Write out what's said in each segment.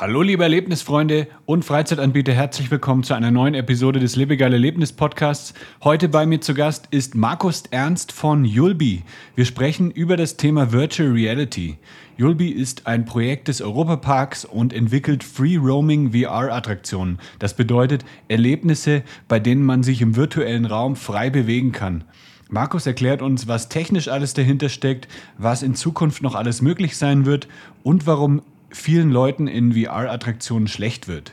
Hallo liebe Erlebnisfreunde und Freizeitanbieter, herzlich willkommen zu einer neuen Episode des Lebegeil Erlebnis Podcasts. Heute bei mir zu Gast ist Markus Ernst von Yulbi. Wir sprechen über das Thema Virtual Reality. Yulbi ist ein Projekt des Europaparks und entwickelt Free Roaming VR Attraktionen. Das bedeutet Erlebnisse, bei denen man sich im virtuellen Raum frei bewegen kann. Markus erklärt uns, was technisch alles dahinter steckt, was in Zukunft noch alles möglich sein wird und warum vielen Leuten in VR-Attraktionen schlecht wird.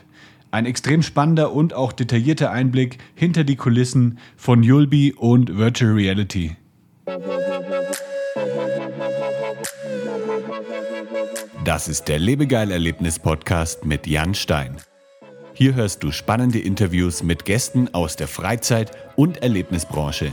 Ein extrem spannender und auch detaillierter Einblick hinter die Kulissen von Yulbi und Virtual Reality. Das ist der Lebegeil-Erlebnis-Podcast mit Jan Stein. Hier hörst du spannende Interviews mit Gästen aus der Freizeit- und Erlebnisbranche.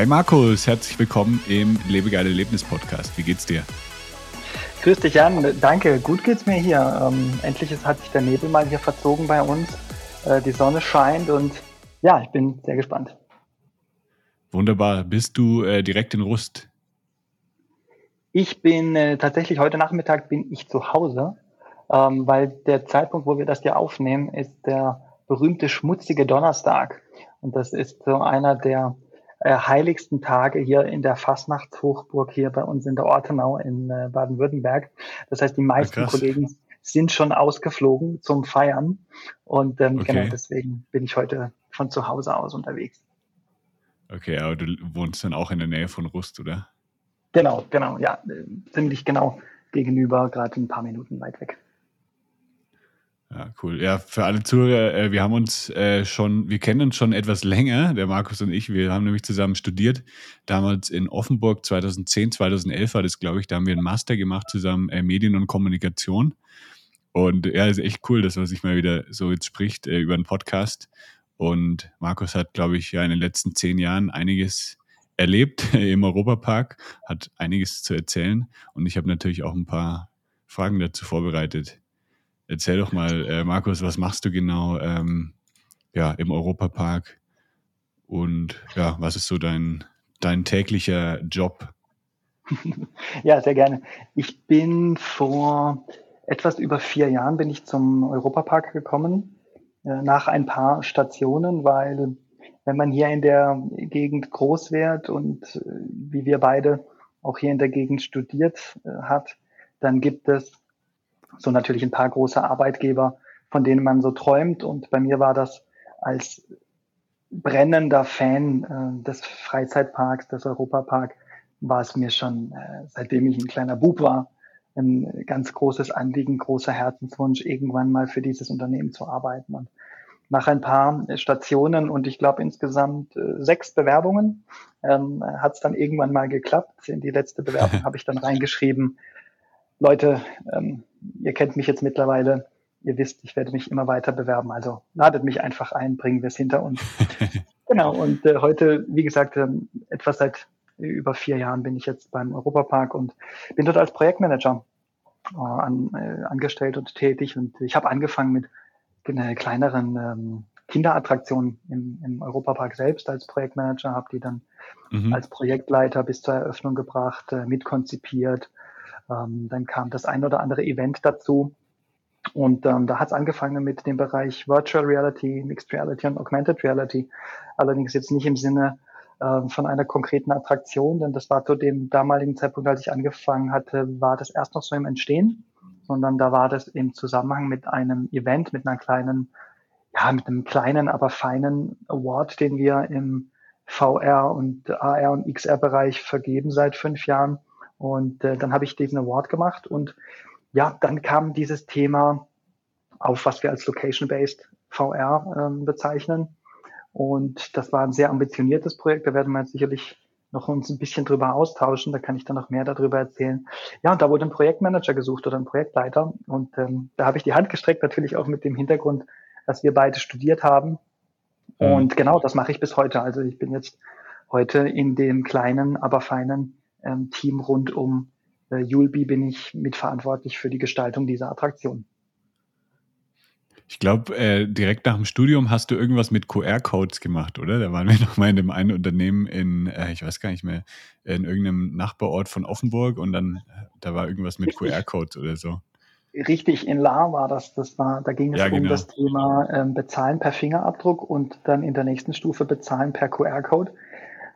Hi Markus, herzlich willkommen im Lebegeile Erlebnis Podcast. Wie geht's dir? Grüß dich Jan, danke. Gut geht's mir hier. Ähm, endlich hat sich der Nebel mal hier verzogen bei uns. Äh, die Sonne scheint und ja, ich bin sehr gespannt. Wunderbar. Bist du äh, direkt in Rust? Ich bin äh, tatsächlich heute Nachmittag bin ich zu Hause, ähm, weil der Zeitpunkt, wo wir das hier aufnehmen, ist der berühmte schmutzige Donnerstag. Und das ist so einer der äh, heiligsten Tage hier in der Fastnachtshochburg hier bei uns in der Ortenau in äh, Baden-Württemberg. Das heißt, die meisten ja, Kollegen sind schon ausgeflogen zum Feiern und ähm, okay. genau deswegen bin ich heute von zu Hause aus unterwegs. Okay, aber du wohnst dann auch in der Nähe von Rust, oder? Genau, genau, ja, äh, ziemlich genau gegenüber, gerade ein paar Minuten weit weg. Ja, cool. Ja, für alle Zuhörer, äh, wir haben uns äh, schon, wir kennen uns schon etwas länger, der Markus und ich. Wir haben nämlich zusammen studiert. Damals in Offenburg 2010, 2011 war das, glaube ich. Da haben wir einen Master gemacht zusammen, äh, Medien und Kommunikation. Und ja, ist echt cool, dass man sich mal wieder so jetzt spricht äh, über einen Podcast. Und Markus hat, glaube ich, ja in den letzten zehn Jahren einiges erlebt im Europapark, hat einiges zu erzählen. Und ich habe natürlich auch ein paar Fragen dazu vorbereitet. Erzähl doch mal, äh, Markus, was machst du genau ähm, ja, im Europapark? Und ja, was ist so dein, dein täglicher Job? ja, sehr gerne. Ich bin vor etwas über vier Jahren bin ich zum Europapark gekommen, äh, nach ein paar Stationen, weil wenn man hier in der Gegend groß wird und äh, wie wir beide auch hier in der Gegend studiert äh, hat, dann gibt es so natürlich ein paar große Arbeitgeber, von denen man so träumt. Und bei mir war das als brennender Fan äh, des Freizeitparks, des Europapark, war es mir schon, äh, seitdem ich ein kleiner Bub war, ein ganz großes Anliegen, großer Herzenswunsch, irgendwann mal für dieses Unternehmen zu arbeiten. Und nach ein paar Stationen und ich glaube insgesamt äh, sechs Bewerbungen ähm, hat es dann irgendwann mal geklappt. In die letzte Bewerbung habe ich dann reingeschrieben, Leute, ähm, ihr kennt mich jetzt mittlerweile, ihr wisst, ich werde mich immer weiter bewerben. Also ladet mich einfach ein, bringen wir es hinter uns. genau, und äh, heute, wie gesagt, ähm, etwas seit über vier Jahren bin ich jetzt beim Europapark und bin dort als Projektmanager äh, an, äh, angestellt und tätig. Und ich habe angefangen mit äh, kleineren ähm, Kinderattraktionen im, im Europapark selbst als Projektmanager, habe die dann mhm. als Projektleiter bis zur Eröffnung gebracht, äh, mitkonzipiert, ähm, dann kam das ein oder andere Event dazu. Und ähm, da hat es angefangen mit dem Bereich Virtual Reality, Mixed Reality und Augmented Reality. Allerdings jetzt nicht im Sinne äh, von einer konkreten Attraktion, denn das war zu dem damaligen Zeitpunkt, als ich angefangen hatte, war das erst noch so im Entstehen, sondern da war das im Zusammenhang mit einem Event, mit einer kleinen, ja, mit einem kleinen, aber feinen Award, den wir im VR und AR und XR-Bereich vergeben seit fünf Jahren und äh, dann habe ich diesen Award gemacht und ja, dann kam dieses Thema auf, was wir als Location-Based VR ähm, bezeichnen. Und das war ein sehr ambitioniertes Projekt. Da werden wir jetzt sicherlich noch uns ein bisschen drüber austauschen. Da kann ich dann noch mehr darüber erzählen. Ja, und da wurde ein Projektmanager gesucht oder ein Projektleiter. Und ähm, da habe ich die Hand gestreckt, natürlich auch mit dem Hintergrund, dass wir beide studiert haben. Mhm. Und genau, das mache ich bis heute. Also ich bin jetzt heute in dem kleinen, aber feinen ähm, Team rund um äh, Julbi bin ich mitverantwortlich für die Gestaltung dieser Attraktion. Ich glaube, äh, direkt nach dem Studium hast du irgendwas mit QR-Codes gemacht, oder? Da waren wir noch mal in dem einen Unternehmen in, äh, ich weiß gar nicht mehr, in irgendeinem Nachbarort von Offenburg und dann, äh, da war irgendwas mit QR-Codes oder so. Richtig, in La war das. das war, da ging es ja, um genau. das Thema ähm, Bezahlen per Fingerabdruck und dann in der nächsten Stufe Bezahlen per QR-Code.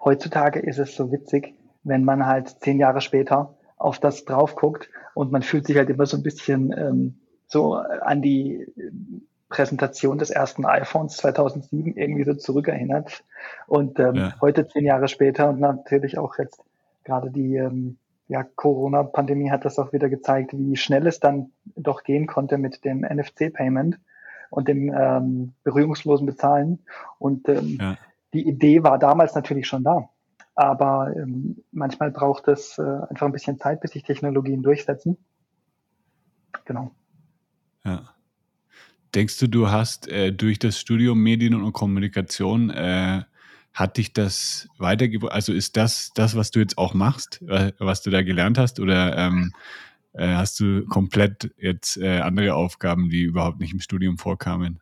Heutzutage ist es so witzig, wenn man halt zehn Jahre später auf das drauf guckt und man fühlt sich halt immer so ein bisschen ähm, so an die Präsentation des ersten iPhones 2007 irgendwie so zurückerinnert. Und ähm, ja. heute, zehn Jahre später und natürlich auch jetzt gerade die ähm, ja, Corona-Pandemie hat das auch wieder gezeigt, wie schnell es dann doch gehen konnte mit dem NFC-Payment und dem ähm, berührungslosen Bezahlen. Und ähm, ja. die Idee war damals natürlich schon da. Aber ähm, manchmal braucht es äh, einfach ein bisschen Zeit, bis sich Technologien durchsetzen. Genau. Ja. Denkst du, du hast äh, durch das Studium Medien und Kommunikation, äh, hat dich das weitergebracht? Also ist das das, was du jetzt auch machst, was du da gelernt hast? Oder ähm, äh, hast du komplett jetzt äh, andere Aufgaben, die überhaupt nicht im Studium vorkamen?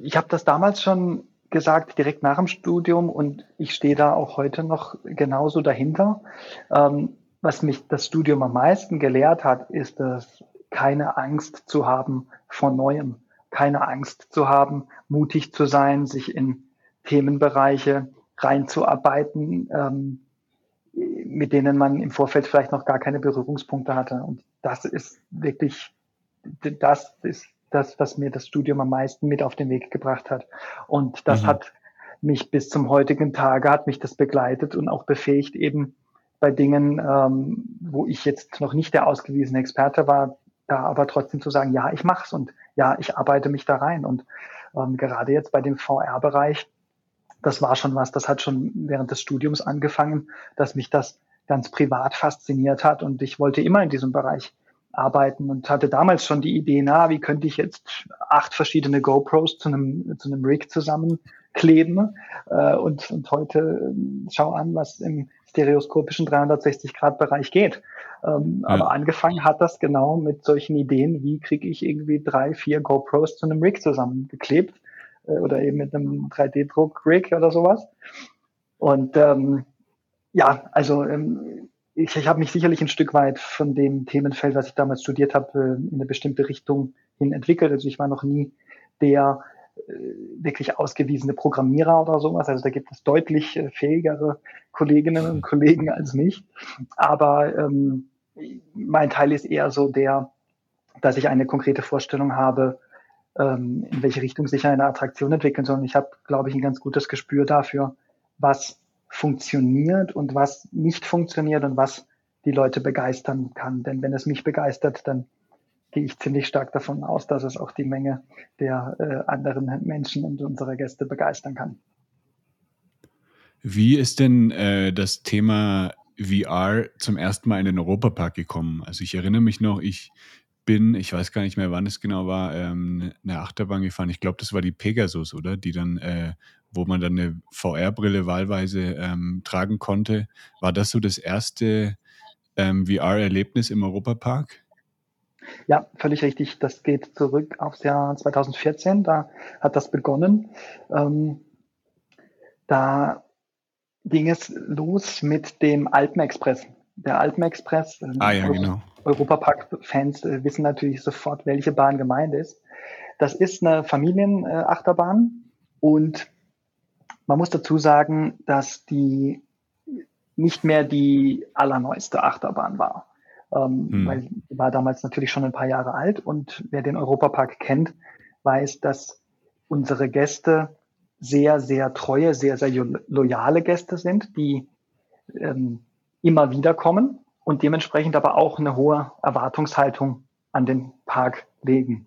Ich habe das damals schon gesagt, direkt nach dem Studium und ich stehe da auch heute noch genauso dahinter. Ähm, was mich das Studium am meisten gelehrt hat, ist es, keine Angst zu haben vor Neuem, keine Angst zu haben, mutig zu sein, sich in Themenbereiche reinzuarbeiten, ähm, mit denen man im Vorfeld vielleicht noch gar keine Berührungspunkte hatte. Und das ist wirklich, das ist das, was mir das Studium am meisten mit auf den Weg gebracht hat. Und das mhm. hat mich bis zum heutigen Tage, hat mich das begleitet und auch befähigt, eben bei Dingen, ähm, wo ich jetzt noch nicht der ausgewiesene Experte war, da aber trotzdem zu sagen, ja, ich mach's und ja, ich arbeite mich da rein. Und ähm, gerade jetzt bei dem VR-Bereich, das war schon was, das hat schon während des Studiums angefangen, dass mich das ganz privat fasziniert hat und ich wollte immer in diesem Bereich arbeiten und hatte damals schon die Idee, na, wie könnte ich jetzt acht verschiedene GoPros zu einem, zu einem Rig zusammenkleben äh, und, und heute äh, schau an, was im stereoskopischen 360-Grad-Bereich geht. Ähm, ja. Aber angefangen hat das genau mit solchen Ideen, wie kriege ich irgendwie drei, vier GoPros zu einem Rig zusammengeklebt äh, oder eben mit einem 3D-Druck-Rig oder sowas. Und ähm, ja, also ähm, ich, ich habe mich sicherlich ein Stück weit von dem Themenfeld, was ich damals studiert habe, äh, in eine bestimmte Richtung hin entwickelt. Also ich war noch nie der äh, wirklich ausgewiesene Programmierer oder sowas. Also da gibt es deutlich äh, fähigere Kolleginnen und Kollegen als mich. Aber ähm, mein Teil ist eher so der, dass ich eine konkrete Vorstellung habe, ähm, in welche Richtung sich eine Attraktion entwickeln soll. Und ich habe, glaube ich, ein ganz gutes Gespür dafür, was funktioniert und was nicht funktioniert und was die Leute begeistern kann. Denn wenn es mich begeistert, dann gehe ich ziemlich stark davon aus, dass es auch die Menge der äh, anderen Menschen und unserer Gäste begeistern kann. Wie ist denn äh, das Thema VR zum ersten Mal in den Europapark gekommen? Also ich erinnere mich noch, ich bin, ich weiß gar nicht mehr, wann es genau war, ähm, eine Achterbahn gefahren. Ich glaube, das war die Pegasus, oder? Die dann, äh, wo man dann eine VR-Brille wahlweise ähm, tragen konnte. War das so das erste ähm, VR-Erlebnis im Europapark? Ja, völlig richtig. Das geht zurück aufs Jahr 2014. Da hat das begonnen. Ähm, da ging es los mit dem Alpenexpress. Der Alpenexpress. Ähm, ah ja, genau. Europapark-Fans äh, wissen natürlich sofort, welche Bahn gemeint ist. Das ist eine Familienachterbahn und man muss dazu sagen, dass die nicht mehr die allerneueste Achterbahn war ähm, hm. weil die war damals natürlich schon ein paar Jahre alt und wer den Europapark kennt, weiß, dass unsere Gäste sehr, sehr treue, sehr, sehr loyale Gäste sind, die ähm, immer wieder kommen und dementsprechend aber auch eine hohe Erwartungshaltung an den Park legen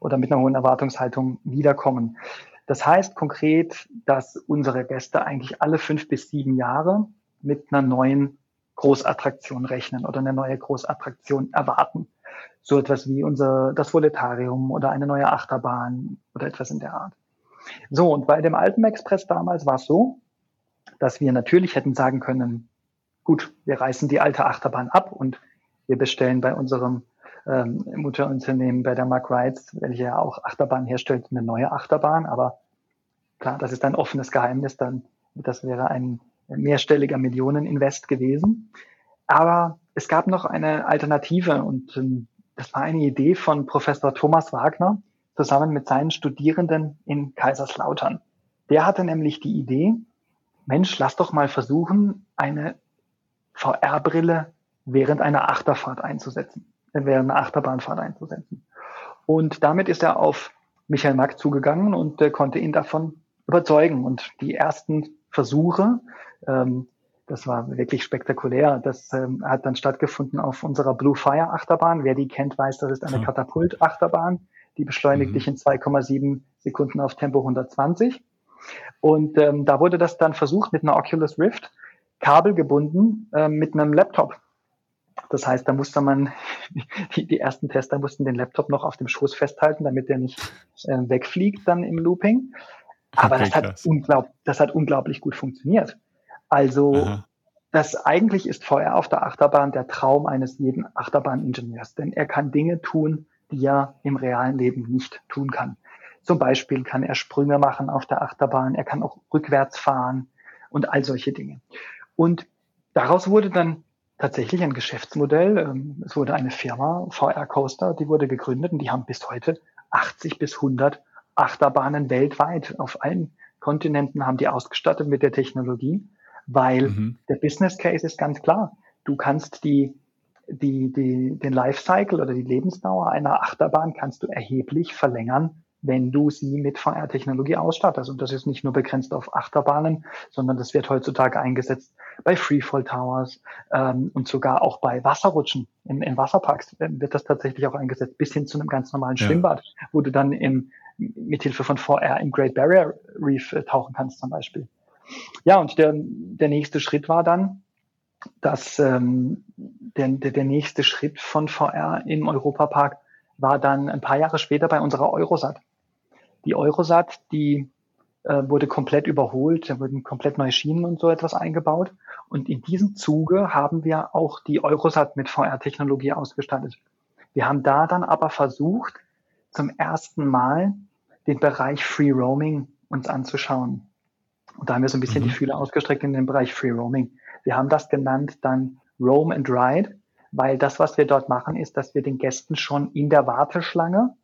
oder mit einer hohen Erwartungshaltung wiederkommen. Das heißt konkret, dass unsere Gäste eigentlich alle fünf bis sieben Jahre mit einer neuen Großattraktion rechnen oder eine neue Großattraktion erwarten. So etwas wie unser, das Voletarium oder eine neue Achterbahn oder etwas in der Art. So, und bei dem Alpenexpress damals war es so, dass wir natürlich hätten sagen können, gut, wir reißen die alte Achterbahn ab und wir bestellen bei unserem ähm, Mutterunternehmen bei der Mark Rides, welche ja auch Achterbahn herstellt, eine neue Achterbahn. Aber klar, das ist ein offenes Geheimnis. Dann, das wäre ein mehrstelliger Millioneninvest gewesen. Aber es gab noch eine Alternative und ähm, das war eine Idee von Professor Thomas Wagner zusammen mit seinen Studierenden in Kaiserslautern. Der hatte nämlich die Idee, Mensch, lass doch mal versuchen, eine VR-Brille während einer Achterfahrt einzusetzen, während einer Achterbahnfahrt einzusetzen. Und damit ist er auf Michael Mack zugegangen und äh, konnte ihn davon überzeugen. Und die ersten Versuche, ähm, das war wirklich spektakulär. Das ähm, hat dann stattgefunden auf unserer Blue Fire Achterbahn. Wer die kennt, weiß, das ist eine Katapult Achterbahn. Die beschleunigt mhm. dich in 2,7 Sekunden auf Tempo 120. Und ähm, da wurde das dann versucht mit einer Oculus Rift, kabelgebunden äh, mit einem Laptop. Das heißt, da musste man, die, die ersten Tester mussten den Laptop noch auf dem Schoß festhalten, damit der nicht äh, wegfliegt dann im Looping. Aber okay, das, hat unglaub, das hat unglaublich gut funktioniert. Also Aha. das eigentlich ist VR auf der Achterbahn der Traum eines jeden Achterbahningenieurs, denn er kann Dinge tun, die er im realen Leben nicht tun kann. Zum Beispiel kann er Sprünge machen auf der Achterbahn, er kann auch rückwärts fahren und all solche Dinge. Und daraus wurde dann tatsächlich ein Geschäftsmodell. Ähm, es wurde eine Firma, VR Coaster, die wurde gegründet und die haben bis heute 80 bis 100 Achterbahnen weltweit auf allen Kontinenten haben die ausgestattet mit der Technologie weil mhm. der Business Case ist ganz klar. Du kannst die, die, die, den Lifecycle oder die Lebensdauer einer Achterbahn kannst du erheblich verlängern, wenn du sie mit VR-Technologie ausstattest. Und das ist nicht nur begrenzt auf Achterbahnen, sondern das wird heutzutage eingesetzt bei Freefall Towers ähm, und sogar auch bei Wasserrutschen. In, in Wasserparks wird das tatsächlich auch eingesetzt, bis hin zu einem ganz normalen ja. Schwimmbad, wo du dann im, mithilfe von VR im Great Barrier Reef äh, tauchen kannst zum Beispiel. Ja, und der, der nächste Schritt war dann, dass ähm, der, der, der nächste Schritt von VR im Europapark war dann ein paar Jahre später bei unserer Eurosat. Die Eurosat, die äh, wurde komplett überholt, da wurden komplett neue Schienen und so etwas eingebaut. Und in diesem Zuge haben wir auch die Eurosat mit VR-Technologie ausgestattet. Wir haben da dann aber versucht, zum ersten Mal den Bereich Free Roaming uns anzuschauen. Und da haben wir so ein bisschen mhm. die Fühler ausgestreckt in den Bereich Free Roaming. Wir haben das genannt dann Roam and Ride, weil das, was wir dort machen, ist, dass wir den Gästen schon in der Warteschlange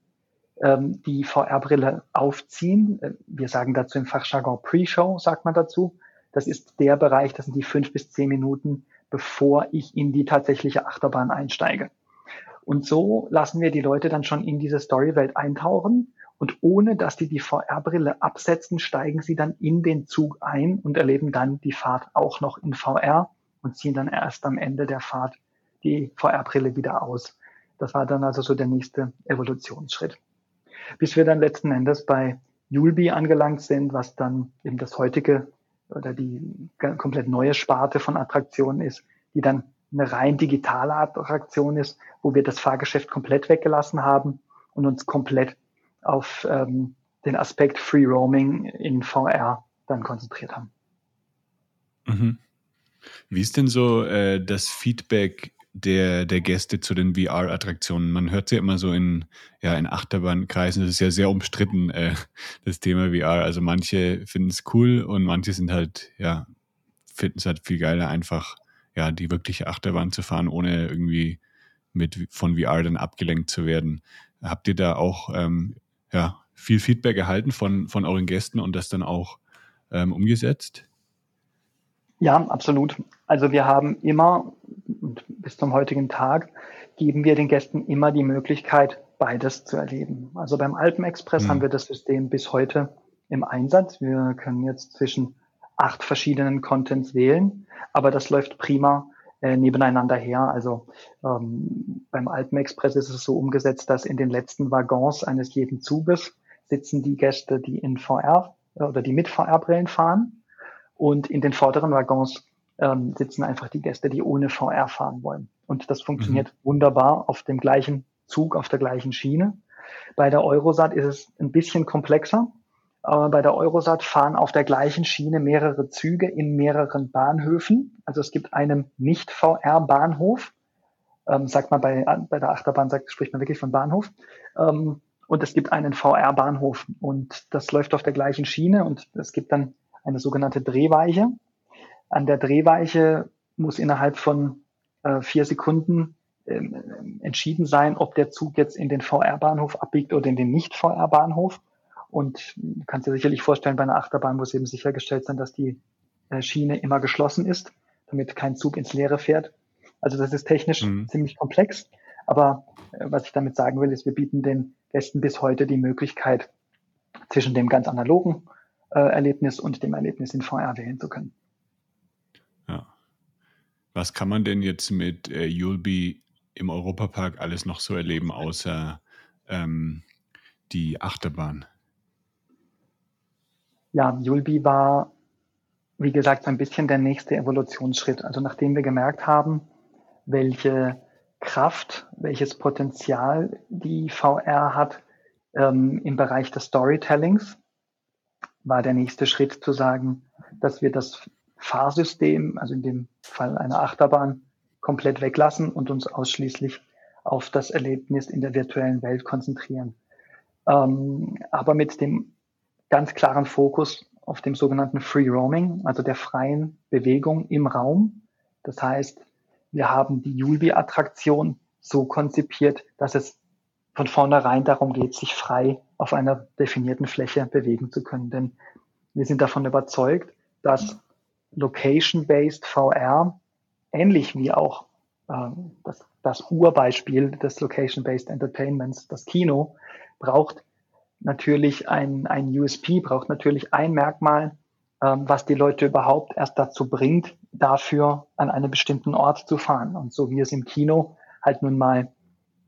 ähm, die VR-Brille aufziehen. Äh, wir sagen dazu im Fachjargon Pre-Show, sagt man dazu. Das ist der Bereich, das sind die fünf bis zehn Minuten, bevor ich in die tatsächliche Achterbahn einsteige. Und so lassen wir die Leute dann schon in diese Storywelt eintauchen und ohne dass die die VR-Brille absetzen, steigen sie dann in den Zug ein und erleben dann die Fahrt auch noch in VR und ziehen dann erst am Ende der Fahrt die VR-Brille wieder aus. Das war dann also so der nächste Evolutionsschritt. Bis wir dann letzten Endes bei Julbi angelangt sind, was dann eben das heutige oder die komplett neue Sparte von Attraktionen ist, die dann eine rein digitale Attraktion ist, wo wir das Fahrgeschäft komplett weggelassen haben und uns komplett auf ähm, den Aspekt Free Roaming in VR dann konzentriert haben. Mhm. Wie ist denn so äh, das Feedback der, der Gäste zu den VR-Attraktionen? Man hört ja immer so in, ja, in Achterbahnkreisen, das ist ja sehr umstritten, äh, das Thema VR. Also manche finden es cool und manche sind halt, ja, finden es halt viel geiler, einfach ja, die wirkliche Achterbahn zu fahren, ohne irgendwie mit von VR dann abgelenkt zu werden. Habt ihr da auch ähm, ja, viel Feedback erhalten von, von euren Gästen und das dann auch ähm, umgesetzt? Ja, absolut. Also wir haben immer, bis zum heutigen Tag, geben wir den Gästen immer die Möglichkeit, beides zu erleben. Also beim Alpenexpress mhm. haben wir das System bis heute im Einsatz. Wir können jetzt zwischen acht verschiedenen Contents wählen, aber das läuft prima äh, nebeneinander her. Also ähm, beim Alpenexpress ist es so umgesetzt, dass in den letzten Waggons eines jeden Zuges sitzen die Gäste, die in VR äh, oder die mit VR-Brillen fahren. Und in den vorderen Waggons ähm, sitzen einfach die Gäste, die ohne VR fahren wollen. Und das funktioniert mhm. wunderbar auf dem gleichen Zug, auf der gleichen Schiene. Bei der Eurosat ist es ein bisschen komplexer. Aber bei der Eurosat fahren auf der gleichen Schiene mehrere Züge in mehreren Bahnhöfen. Also es gibt einen Nicht-VR-Bahnhof. Ähm, sagt man bei, bei der Achterbahn, sagt, spricht man wirklich von Bahnhof. Ähm, und es gibt einen VR-Bahnhof und das läuft auf der gleichen Schiene und es gibt dann eine sogenannte Drehweiche. An der Drehweiche muss innerhalb von äh, vier Sekunden äh, entschieden sein, ob der Zug jetzt in den VR-Bahnhof abbiegt oder in den Nicht-VR-Bahnhof. Und du kannst dir sicherlich vorstellen, bei einer Achterbahn muss eben sichergestellt sein, dass die äh, Schiene immer geschlossen ist, damit kein Zug ins Leere fährt. Also das ist technisch mhm. ziemlich komplex. Aber äh, was ich damit sagen will, ist, wir bieten den Gästen bis heute die Möglichkeit, zwischen dem ganz analogen äh, Erlebnis und dem Erlebnis in VR wählen zu können. Was kann man denn jetzt mit äh, Yulby im Europapark alles noch so erleben, außer ähm, die Achterbahn? Ja, Yulby war, wie gesagt, so ein bisschen der nächste Evolutionsschritt. Also nachdem wir gemerkt haben, welche Kraft, welches Potenzial die VR hat ähm, im Bereich des Storytellings, war der nächste Schritt zu sagen, dass wir das Fahrsystem, also in dem Fall eine Achterbahn, komplett weglassen und uns ausschließlich auf das Erlebnis in der virtuellen Welt konzentrieren. Ähm, aber mit dem ganz klaren Fokus auf dem sogenannten Free Roaming, also der freien Bewegung im Raum. Das heißt, wir haben die Julbi-Attraktion so konzipiert, dass es von vornherein darum geht, sich frei auf einer definierten Fläche bewegen zu können. Denn wir sind davon überzeugt, dass Location-Based VR ähnlich wie auch äh, das, das Urbeispiel des Location-Based Entertainments, das Kino, braucht natürlich ein, ein USP, braucht natürlich ein Merkmal, ähm, was die Leute überhaupt erst dazu bringt, dafür an einen bestimmten Ort zu fahren. Und so wie es im Kino halt nun mal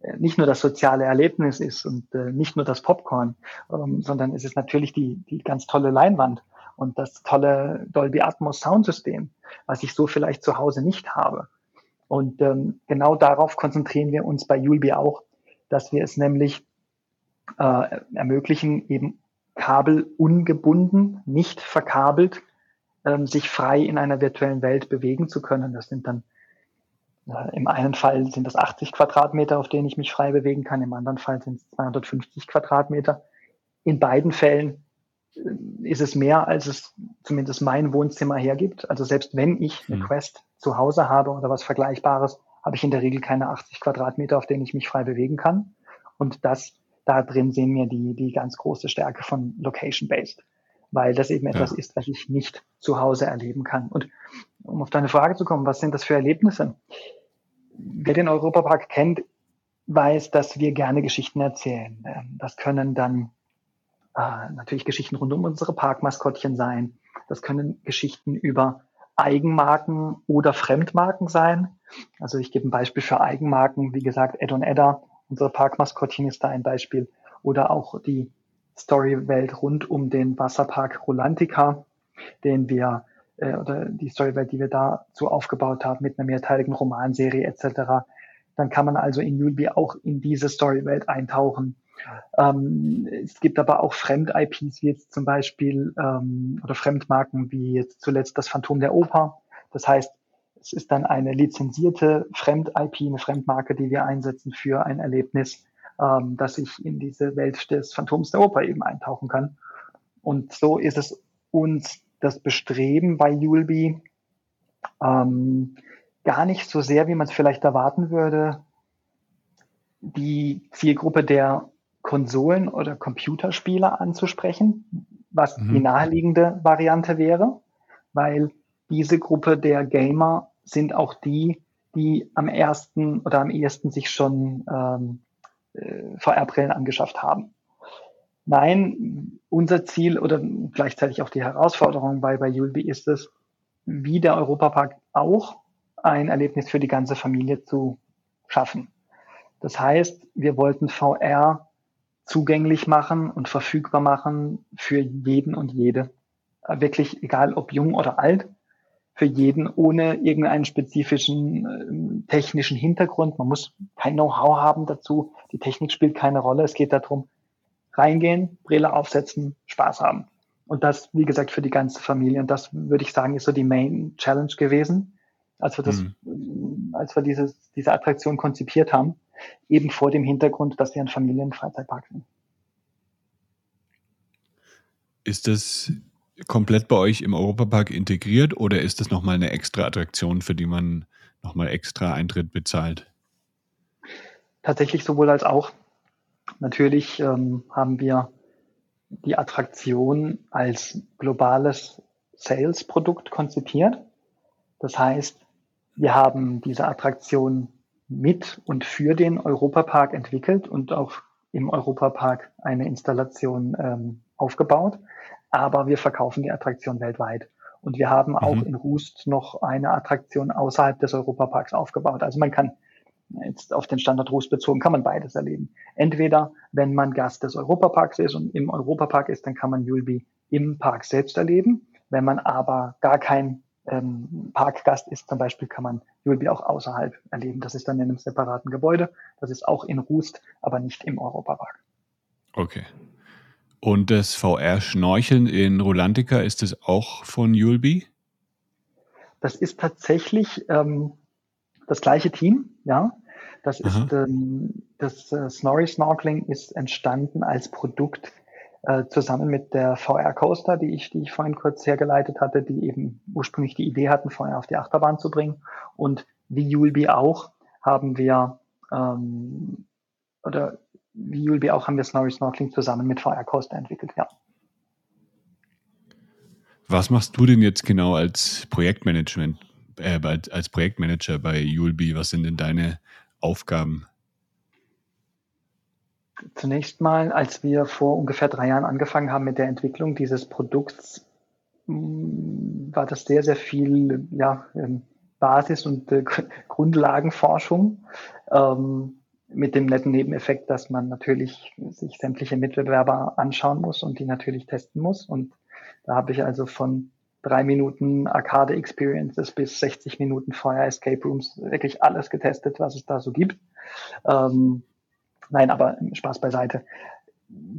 äh, nicht nur das soziale Erlebnis ist und äh, nicht nur das Popcorn, ähm, sondern es ist natürlich die, die ganz tolle Leinwand und das tolle Dolby Atmos Soundsystem, was ich so vielleicht zu Hause nicht habe. Und ähm, genau darauf konzentrieren wir uns bei Julbi auch, dass wir es nämlich äh, ermöglichen, eben kabelungebunden, nicht verkabelt, ähm, sich frei in einer virtuellen Welt bewegen zu können. Das sind dann äh, im einen Fall sind das 80 Quadratmeter, auf denen ich mich frei bewegen kann, im anderen Fall sind es 250 Quadratmeter. In beiden Fällen ist es mehr, als es zumindest mein Wohnzimmer hergibt. Also selbst wenn ich eine mhm. Quest zu Hause habe oder was Vergleichbares, habe ich in der Regel keine 80 Quadratmeter, auf denen ich mich frei bewegen kann. Und das da drin sehen wir die, die ganz große Stärke von Location-Based, weil das eben etwas ja. ist, was ich nicht zu Hause erleben kann. Und um auf deine Frage zu kommen, was sind das für Erlebnisse? Wer den Europapark kennt, weiß, dass wir gerne Geschichten erzählen. Ähm, das können dann äh, natürlich Geschichten rund um unsere Parkmaskottchen sein. Das können Geschichten über Eigenmarken oder Fremdmarken sein. Also ich gebe ein Beispiel für Eigenmarken. Wie gesagt, Ed und Edda Unsere Parkmaskottchen ist da ein Beispiel. Oder auch die Storywelt rund um den Wasserpark Rolantica, den wir, äh, oder die Storywelt, die wir dazu aufgebaut haben mit einer mehrteiligen Romanserie etc. Dann kann man also in Yulby auch in diese Storywelt eintauchen. Ähm, es gibt aber auch Fremd-IPs, wie jetzt zum Beispiel, ähm, oder Fremdmarken, wie jetzt zuletzt das Phantom der Oper. Das heißt, es ist dann eine lizenzierte Fremd-IP, eine Fremdmarke, die wir einsetzen für ein Erlebnis, ähm, dass ich in diese Welt des Phantoms der Oper eben eintauchen kann. Und so ist es uns das Bestreben bei Yulby ähm, gar nicht so sehr, wie man es vielleicht erwarten würde, die Zielgruppe der Konsolen- oder Computerspieler anzusprechen, was mhm. die naheliegende Variante wäre, weil diese Gruppe der Gamer sind auch die, die am ersten oder am ehesten sich schon ähm, äh, VR-Brillen angeschafft haben. Nein, unser Ziel oder gleichzeitig auch die Herausforderung bei, bei Yulby ist es, wie der Europapark auch, ein Erlebnis für die ganze Familie zu schaffen. Das heißt, wir wollten VR zugänglich machen und verfügbar machen für jeden und jede. Äh, wirklich egal ob jung oder alt, für jeden ohne irgendeinen spezifischen äh, technischen Hintergrund. Man muss kein Know-how haben dazu. Die Technik spielt keine Rolle. Es geht darum, reingehen, Brille aufsetzen, Spaß haben. Und das, wie gesagt, für die ganze Familie. Und das würde ich sagen, ist so die Main Challenge gewesen, als wir das, mhm. als wir dieses, diese Attraktion konzipiert haben, eben vor dem Hintergrund, dass wir ein Familienfreizeitpark sind. Ist das komplett bei euch im Europapark integriert oder ist das nochmal eine extra Attraktion, für die man nochmal extra Eintritt bezahlt? Tatsächlich sowohl als auch. Natürlich ähm, haben wir die Attraktion als globales Sales-Produkt konzipiert. Das heißt, wir haben diese Attraktion mit und für den Europapark entwickelt und auch im Europapark eine Installation ähm, aufgebaut aber wir verkaufen die Attraktion weltweit. Und wir haben auch mhm. in Rust noch eine Attraktion außerhalb des Europaparks aufgebaut. Also man kann jetzt auf den Standort Rust bezogen, kann man beides erleben. Entweder, wenn man Gast des Europaparks ist und im Europapark ist, dann kann man Julbi im Park selbst erleben. Wenn man aber gar kein ähm, Parkgast ist, zum Beispiel, kann man Julbi auch außerhalb erleben. Das ist dann in einem separaten Gebäude. Das ist auch in Rust, aber nicht im Europapark. Okay. Und das VR-Schnorcheln in Rolantica, ist das auch von Julbi? Das ist tatsächlich ähm, das gleiche Team, ja. Das ist ähm, das äh, Snorri Snorkeling ist entstanden als Produkt äh, zusammen mit der VR Coaster, die ich, die ich vorhin kurz hergeleitet hatte, die eben ursprünglich die Idee hatten, VR auf die Achterbahn zu bringen. Und wie Julbi auch haben wir ähm, oder wie Julbi auch haben wir Snorri Snorkeling zusammen mit VR Coaster entwickelt, ja. Was machst du denn jetzt genau als Projektmanagement, äh, als Projektmanager bei Julbi? Was sind denn deine Aufgaben? Zunächst mal, als wir vor ungefähr drei Jahren angefangen haben mit der Entwicklung dieses Produkts, mm, war das sehr, sehr viel ja, ähm, Basis- und äh, Grundlagenforschung. Ähm, mit dem netten Nebeneffekt, dass man natürlich sich sämtliche Mitbewerber anschauen muss und die natürlich testen muss. Und da habe ich also von drei Minuten Arcade Experiences bis 60 Minuten Fire Escape Rooms wirklich alles getestet, was es da so gibt. Ähm, nein, aber Spaß beiseite.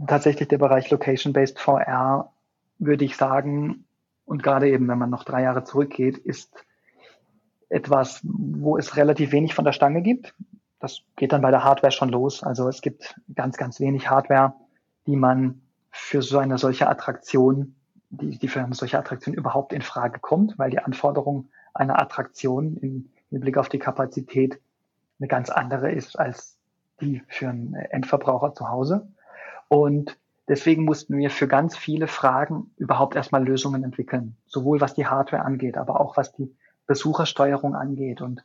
Tatsächlich der Bereich Location-Based VR, würde ich sagen, und gerade eben, wenn man noch drei Jahre zurückgeht, ist etwas, wo es relativ wenig von der Stange gibt das geht dann bei der Hardware schon los. Also es gibt ganz, ganz wenig Hardware, die man für so eine solche Attraktion, die, die für eine solche Attraktion überhaupt in Frage kommt, weil die Anforderung einer Attraktion im, Blick auf die Kapazität eine ganz andere ist als die für einen Endverbraucher zu Hause. Und deswegen mussten wir für ganz viele Fragen überhaupt erstmal Lösungen entwickeln, sowohl was die Hardware angeht, aber auch was die Besuchersteuerung angeht. Und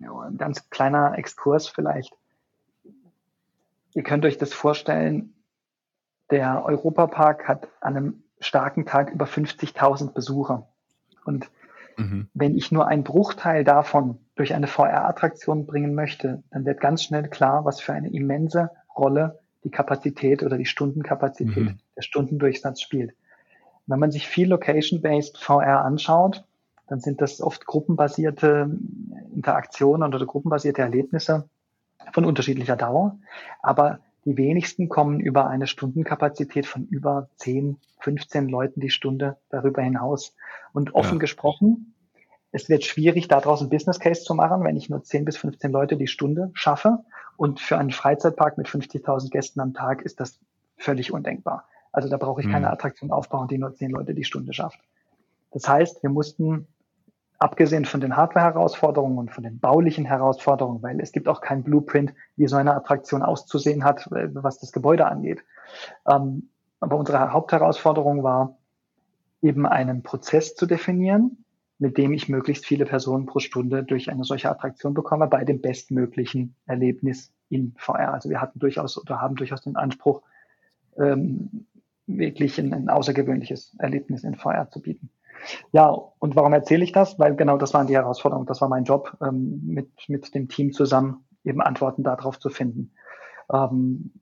ein ganz kleiner Exkurs vielleicht. Ihr könnt euch das vorstellen, der Europapark hat an einem starken Tag über 50.000 Besucher. Und mhm. wenn ich nur einen Bruchteil davon durch eine VR-Attraktion bringen möchte, dann wird ganz schnell klar, was für eine immense Rolle die Kapazität oder die Stundenkapazität, mhm. der Stundendurchsatz spielt. Wenn man sich viel Location-Based VR anschaut, dann sind das oft gruppenbasierte Interaktionen oder gruppenbasierte Erlebnisse von unterschiedlicher Dauer. Aber die wenigsten kommen über eine Stundenkapazität von über 10, 15 Leuten die Stunde darüber hinaus. Und offen ja. gesprochen, es wird schwierig, daraus ein Business Case zu machen, wenn ich nur 10 bis 15 Leute die Stunde schaffe. Und für einen Freizeitpark mit 50.000 Gästen am Tag ist das völlig undenkbar. Also da brauche ich keine hm. Attraktion aufbauen, die nur 10 Leute die Stunde schafft. Das heißt, wir mussten abgesehen von den Hardware-Herausforderungen und von den baulichen Herausforderungen, weil es gibt auch kein Blueprint, wie so eine Attraktion auszusehen hat, äh, was das Gebäude angeht. Ähm, aber unsere Hauptherausforderung war, eben einen Prozess zu definieren, mit dem ich möglichst viele Personen pro Stunde durch eine solche Attraktion bekomme, bei dem bestmöglichen Erlebnis in VR. Also wir hatten durchaus oder haben durchaus den Anspruch, ähm, wirklich ein, ein außergewöhnliches Erlebnis in VR zu bieten. Ja, und warum erzähle ich das? Weil genau das waren die Herausforderungen, das war mein Job, ähm, mit, mit dem Team zusammen eben Antworten darauf zu finden. Ähm,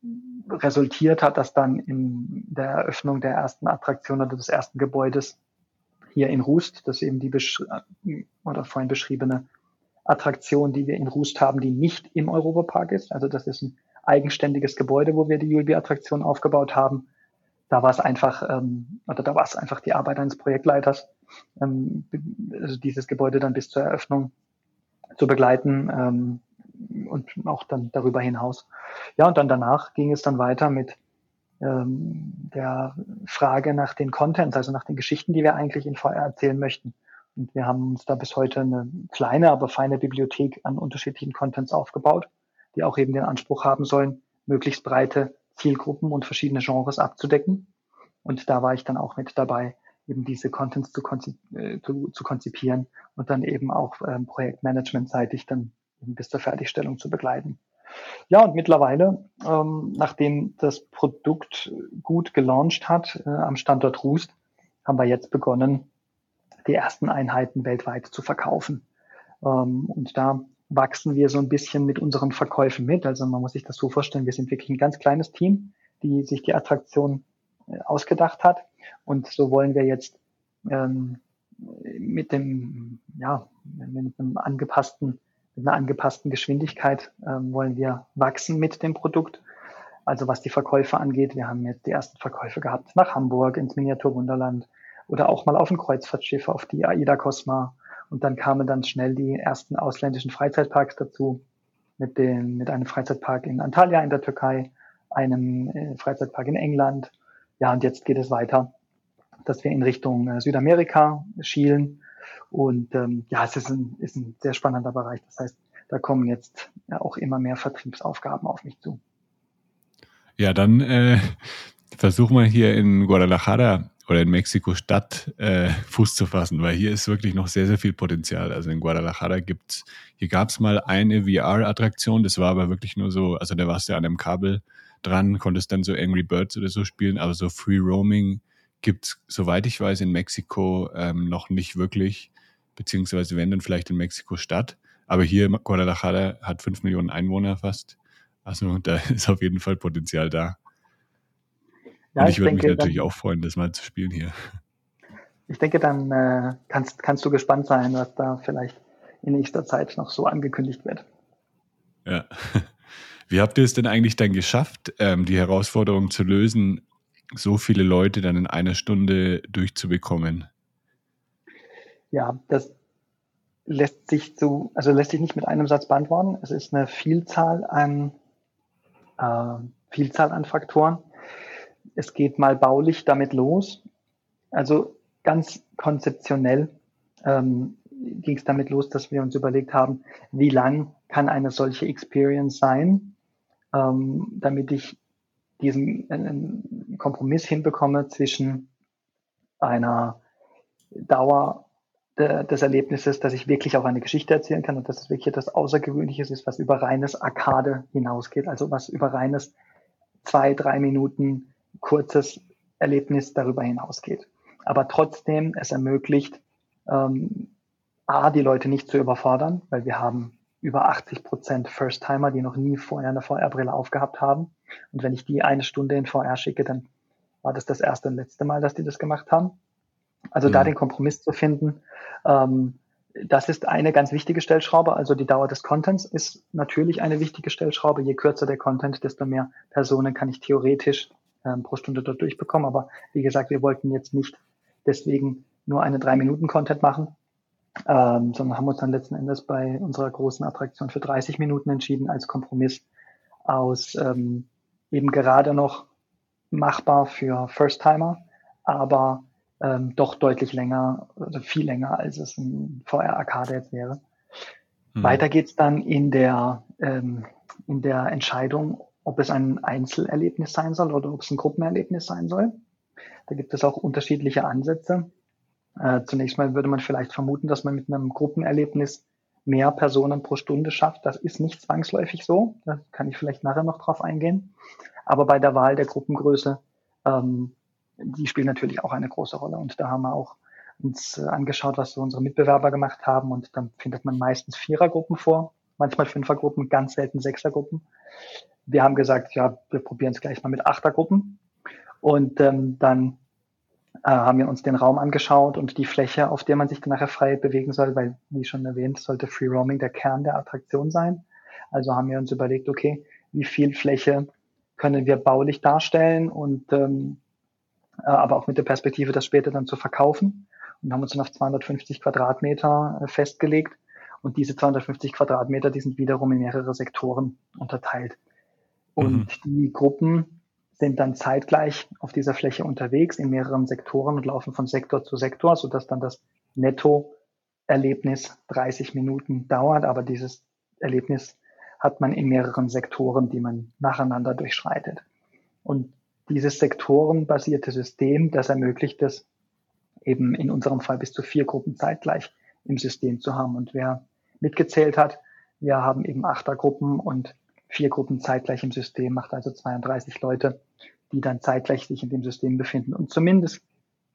resultiert hat das dann in der Eröffnung der ersten Attraktion oder des ersten Gebäudes hier in Rust. Das ist eben die oder vorhin beschriebene Attraktion, die wir in Rust haben, die nicht im Europapark ist. Also das ist ein eigenständiges Gebäude, wo wir die ULB-Attraktion aufgebaut haben. Da war es einfach, ähm, oder da war es einfach die Arbeit eines Projektleiters, ähm, also dieses Gebäude dann bis zur Eröffnung zu begleiten ähm, und auch dann darüber hinaus. Ja, und dann danach ging es dann weiter mit ähm, der Frage nach den Contents, also nach den Geschichten, die wir eigentlich in VR erzählen möchten. Und wir haben uns da bis heute eine kleine, aber feine Bibliothek an unterschiedlichen Contents aufgebaut, die auch eben den Anspruch haben sollen, möglichst breite Zielgruppen und verschiedene Genres abzudecken. Und da war ich dann auch mit dabei, eben diese Contents zu, konzip äh, zu, zu konzipieren und dann eben auch ähm, Projektmanagement-seitig dann bis zur Fertigstellung zu begleiten. Ja, und mittlerweile, ähm, nachdem das Produkt gut gelauncht hat äh, am Standort Rust, haben wir jetzt begonnen, die ersten Einheiten weltweit zu verkaufen. Ähm, und da wachsen wir so ein bisschen mit unseren Verkäufen mit. Also man muss sich das so vorstellen, wir sind wirklich ein ganz kleines Team, die sich die Attraktion äh, ausgedacht hat. Und so wollen wir jetzt ähm, mit dem, ja, mit einem angepassten mit einer angepassten Geschwindigkeit ähm, wollen wir wachsen mit dem Produkt. Also was die Verkäufe angeht, wir haben jetzt die ersten Verkäufe gehabt nach Hamburg ins Miniaturwunderland oder auch mal auf ein Kreuzfahrtschiff, auf die Aida Cosma. Und dann kamen dann schnell die ersten ausländischen Freizeitparks dazu, mit, dem, mit einem Freizeitpark in Antalya in der Türkei, einem äh, Freizeitpark in England. Ja, und jetzt geht es weiter, dass wir in Richtung äh, Südamerika schielen und ähm, ja, es ist ein, ist ein sehr spannender Bereich. Das heißt, da kommen jetzt ja auch immer mehr Vertriebsaufgaben auf mich zu. Ja, dann äh, versuchen wir hier in Guadalajara oder in Mexiko-Stadt äh, Fuß zu fassen, weil hier ist wirklich noch sehr, sehr viel Potenzial. Also in Guadalajara gibt's, hier gab's mal eine VR-Attraktion, das war aber wirklich nur so, also da warst du an einem Kabel dran, konntest dann so Angry Birds oder so spielen, aber so Free Roaming gibt es, soweit ich weiß, in Mexiko ähm, noch nicht wirklich, beziehungsweise wenn dann vielleicht in Mexiko-Stadt. Aber hier Guadalajara hat fünf Millionen Einwohner fast. Also da ist auf jeden Fall Potenzial da. Ja, Und ich, ich würde mich natürlich dann, auch freuen, das mal zu spielen hier. Ich denke, dann äh, kannst, kannst du gespannt sein, was da vielleicht in nächster Zeit noch so angekündigt wird. Ja. Wie habt ihr es denn eigentlich dann geschafft, ähm, die Herausforderung zu lösen, so viele Leute dann in einer Stunde durchzubekommen? Ja, das lässt sich so, also lässt sich nicht mit einem Satz beantworten. Es ist eine Vielzahl an, äh, Vielzahl an Faktoren. Es geht mal baulich damit los. Also ganz konzeptionell ähm, ging es damit los, dass wir uns überlegt haben, wie lang kann eine solche Experience sein, ähm, damit ich diesen einen Kompromiss hinbekomme zwischen einer Dauer des Erlebnisses, dass ich wirklich auch eine Geschichte erzählen kann und dass es wirklich etwas Außergewöhnliches ist, was über reines Arcade hinausgeht, also was über reines zwei, drei Minuten kurzes Erlebnis darüber hinausgeht. Aber trotzdem es ermöglicht, ähm, A, die Leute nicht zu überfordern, weil wir haben über 80 Prozent First-Timer, die noch nie vorher eine VR-Brille aufgehabt haben. Und wenn ich die eine Stunde in VR schicke, dann war das das erste und letzte Mal, dass die das gemacht haben. Also mhm. da den Kompromiss zu finden, ähm, das ist eine ganz wichtige Stellschraube. Also die Dauer des Contents ist natürlich eine wichtige Stellschraube. Je kürzer der Content, desto mehr Personen kann ich theoretisch ähm, pro Stunde dort durchbekommen. Aber wie gesagt, wir wollten jetzt nicht deswegen nur eine drei Minuten Content machen, ähm, sondern haben uns dann letzten Endes bei unserer großen Attraktion für 30 Minuten entschieden als Kompromiss aus ähm, eben gerade noch machbar für First-Timer, aber ähm, doch deutlich länger, also viel länger, als es ein VR-Arcade jetzt wäre. Hm. Weiter geht's dann in der, ähm, in der Entscheidung, ob es ein Einzelerlebnis sein soll oder ob es ein Gruppenerlebnis sein soll. Da gibt es auch unterschiedliche Ansätze. Äh, zunächst mal würde man vielleicht vermuten, dass man mit einem Gruppenerlebnis mehr Personen pro Stunde schafft. Das ist nicht zwangsläufig so. Da kann ich vielleicht nachher noch drauf eingehen. Aber bei der Wahl der Gruppengröße, ähm, die spielt natürlich auch eine große Rolle. Und da haben wir auch uns äh, angeschaut, was so unsere Mitbewerber gemacht haben. Und dann findet man meistens Vierergruppen vor, manchmal Fünfergruppen, ganz selten Sechsergruppen. wir haben gesagt, ja, wir probieren es gleich mal mit Achtergruppen. Und ähm, dann äh, haben wir uns den Raum angeschaut und die Fläche, auf der man sich dann nachher frei bewegen soll, weil, wie schon erwähnt, sollte Free Roaming der Kern der Attraktion sein. Also haben wir uns überlegt, okay, wie viel Fläche können wir baulich darstellen und ähm, äh, aber auch mit der Perspektive, das später dann zu verkaufen. Und haben uns dann auf 250 Quadratmeter äh, festgelegt. Und diese 250 Quadratmeter, die sind wiederum in mehrere Sektoren unterteilt. Und mhm. die Gruppen sind dann zeitgleich auf dieser Fläche unterwegs in mehreren Sektoren und laufen von Sektor zu Sektor, sodass dann das Netto-Erlebnis 30 Minuten dauert. Aber dieses Erlebnis hat man in mehreren Sektoren, die man nacheinander durchschreitet. Und dieses sektorenbasierte System, das ermöglicht es, eben in unserem Fall bis zu vier Gruppen zeitgleich im System zu haben. Und wer mitgezählt hat, wir haben eben Achtergruppen und vier Gruppen zeitgleich im System, macht also 32 Leute, die dann zeitgleich sich in dem System befinden. Und zumindest,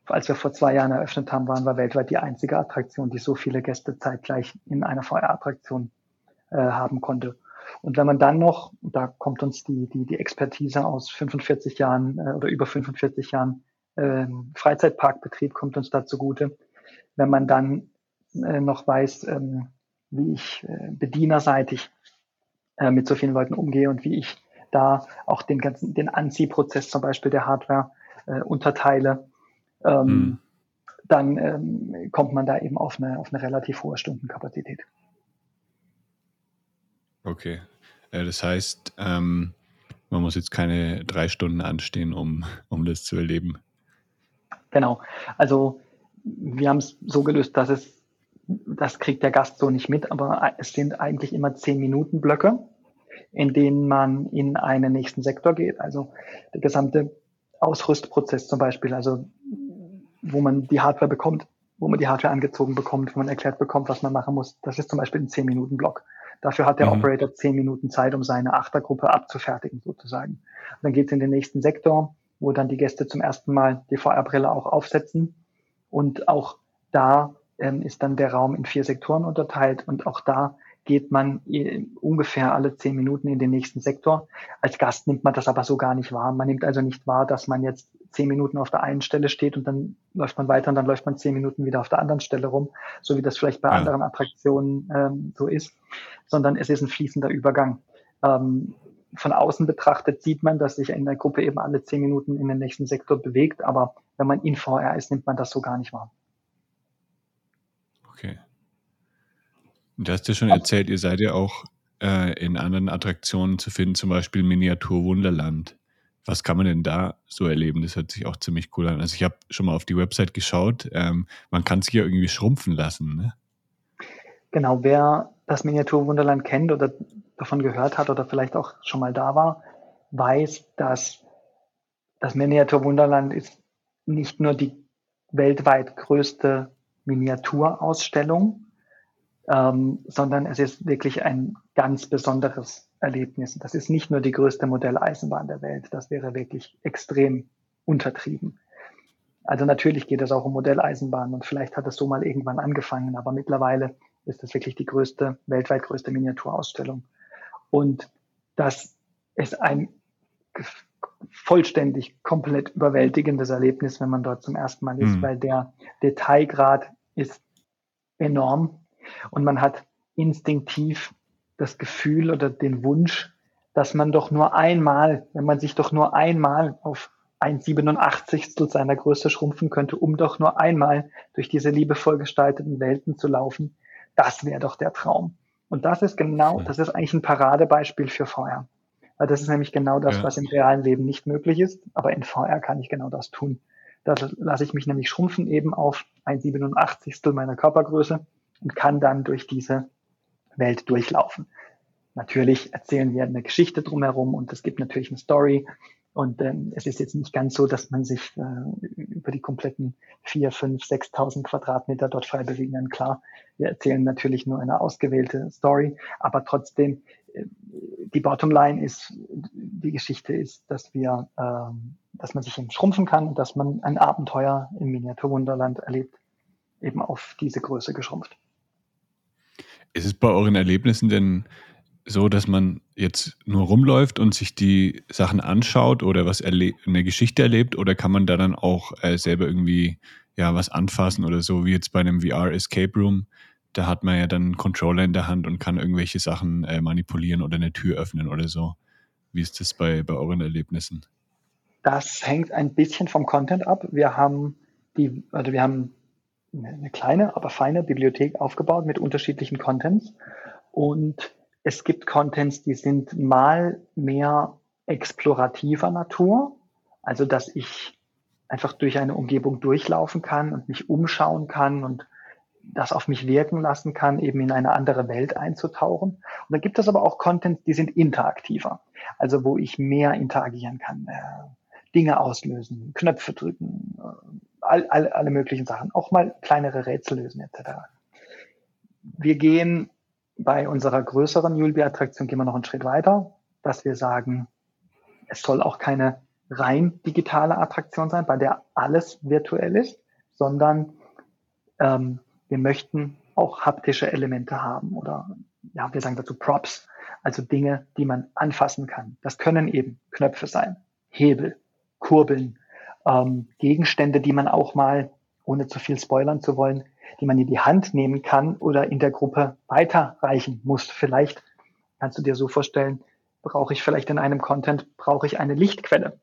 als wir vor zwei Jahren eröffnet haben, waren wir weltweit die einzige Attraktion, die so viele Gäste zeitgleich in einer VR-Attraktion äh, haben konnte. Und wenn man dann noch, da kommt uns die, die, die Expertise aus 45 Jahren äh, oder über 45 Jahren äh, Freizeitparkbetrieb kommt uns da zugute, wenn man dann äh, noch weiß, ähm, wie ich äh, bedienerseitig äh, mit so vielen Leuten umgehe und wie ich da auch den ganzen, den Anziehprozess zum Beispiel der Hardware äh, unterteile, ähm, mhm. dann ähm, kommt man da eben auf eine, auf eine relativ hohe Stundenkapazität. Okay. Äh, das heißt, ähm, man muss jetzt keine drei Stunden anstehen, um, um das zu erleben. Genau. Also wir haben es so gelöst, dass es, das kriegt der Gast so nicht mit, aber es sind eigentlich immer zehn Minuten Blöcke, in denen man in einen nächsten Sektor geht. Also der gesamte Ausrüstprozess zum Beispiel, also wo man die Hardware bekommt, wo man die Hardware angezogen bekommt, wo man erklärt bekommt, was man machen muss. Das ist zum Beispiel ein zehn Minuten Block. Dafür hat der mhm. Operator zehn Minuten Zeit, um seine Achtergruppe abzufertigen, sozusagen. Und dann geht es in den nächsten Sektor, wo dann die Gäste zum ersten Mal die VR-Brille auch aufsetzen. Und auch da ähm, ist dann der Raum in vier Sektoren unterteilt und auch da geht man äh, ungefähr alle zehn Minuten in den nächsten Sektor. Als Gast nimmt man das aber so gar nicht wahr. Man nimmt also nicht wahr, dass man jetzt zehn Minuten auf der einen Stelle steht und dann läuft man weiter und dann läuft man zehn Minuten wieder auf der anderen Stelle rum, so wie das vielleicht bei ja. anderen Attraktionen ähm, so ist, sondern es ist ein fließender Übergang. Ähm, von außen betrachtet sieht man, dass sich in der Gruppe eben alle zehn Minuten in den nächsten Sektor bewegt, aber wenn man in VR ist, nimmt man das so gar nicht wahr. Okay. Du hast ja schon erzählt, ihr seid ja auch äh, in anderen Attraktionen zu finden, zum Beispiel Miniatur Wunderland. Was kann man denn da so erleben? Das hört sich auch ziemlich cool an. Also ich habe schon mal auf die Website geschaut. Ähm, man kann sich ja irgendwie schrumpfen lassen. Ne? Genau, wer das Miniaturwunderland kennt oder davon gehört hat oder vielleicht auch schon mal da war, weiß, dass das Miniaturwunderland ist nicht nur die weltweit größte Miniaturausstellung, ähm, sondern es ist wirklich ein ganz besonderes Erlebnis. Das ist nicht nur die größte Modelleisenbahn der Welt, das wäre wirklich extrem untertrieben. Also natürlich geht es auch um Modelleisenbahnen und vielleicht hat es so mal irgendwann angefangen, aber mittlerweile ist das wirklich die größte, weltweit größte Miniaturausstellung. Und das ist ein vollständig, komplett überwältigendes Erlebnis, wenn man dort zum ersten Mal ist, mhm. weil der Detailgrad ist enorm und man hat instinktiv das Gefühl oder den Wunsch, dass man doch nur einmal, wenn man sich doch nur einmal auf ein 87. seiner Größe schrumpfen könnte, um doch nur einmal durch diese liebevoll gestalteten Welten zu laufen, das wäre doch der Traum. Und das ist genau, das ist eigentlich ein Paradebeispiel für VR. Weil das ist nämlich genau das, ja. was im realen Leben nicht möglich ist, aber in VR kann ich genau das tun. Da lasse ich mich nämlich schrumpfen eben auf ein 87. meiner Körpergröße und kann dann durch diese Welt durchlaufen. Natürlich erzählen wir eine Geschichte drumherum und es gibt natürlich eine Story. Und ähm, es ist jetzt nicht ganz so, dass man sich äh, über die kompletten vier, fünf, sechstausend Quadratmeter dort frei bewegen kann. Klar, wir erzählen natürlich nur eine ausgewählte Story, aber trotzdem, die Bottomline ist, die Geschichte ist, dass wir, äh, dass man sich eben schrumpfen kann und dass man ein Abenteuer im Miniaturwunderland erlebt, eben auf diese Größe geschrumpft. Ist es bei euren Erlebnissen denn so, dass man jetzt nur rumläuft und sich die Sachen anschaut oder was eine Geschichte erlebt oder kann man da dann auch äh, selber irgendwie ja was anfassen oder so, wie jetzt bei einem VR Escape Room? Da hat man ja dann einen Controller in der Hand und kann irgendwelche Sachen äh, manipulieren oder eine Tür öffnen oder so. Wie ist das bei, bei euren Erlebnissen? Das hängt ein bisschen vom Content ab. Wir haben die, also wir haben eine kleine, aber feine Bibliothek aufgebaut mit unterschiedlichen Contents und es gibt Contents, die sind mal mehr explorativer Natur, also dass ich einfach durch eine Umgebung durchlaufen kann und mich umschauen kann und das auf mich wirken lassen kann, eben in eine andere Welt einzutauchen. Und da gibt es aber auch Contents, die sind interaktiver, also wo ich mehr interagieren kann, äh, Dinge auslösen, Knöpfe drücken, äh, all, all, alle möglichen Sachen, auch mal kleinere Rätsel lösen etc. Wir gehen bei unserer größeren Julbi-Attraktion gehen wir noch einen Schritt weiter, dass wir sagen, es soll auch keine rein digitale Attraktion sein, bei der alles virtuell ist, sondern ähm, wir möchten auch haptische Elemente haben oder ja, wir sagen dazu Props, also Dinge, die man anfassen kann. Das können eben Knöpfe sein, Hebel, Kurbeln, ähm, Gegenstände, die man auch mal, ohne zu viel spoilern zu wollen, die man in die Hand nehmen kann oder in der Gruppe weiterreichen muss. Vielleicht kannst du dir so vorstellen, brauche ich vielleicht in einem Content, brauche ich eine Lichtquelle.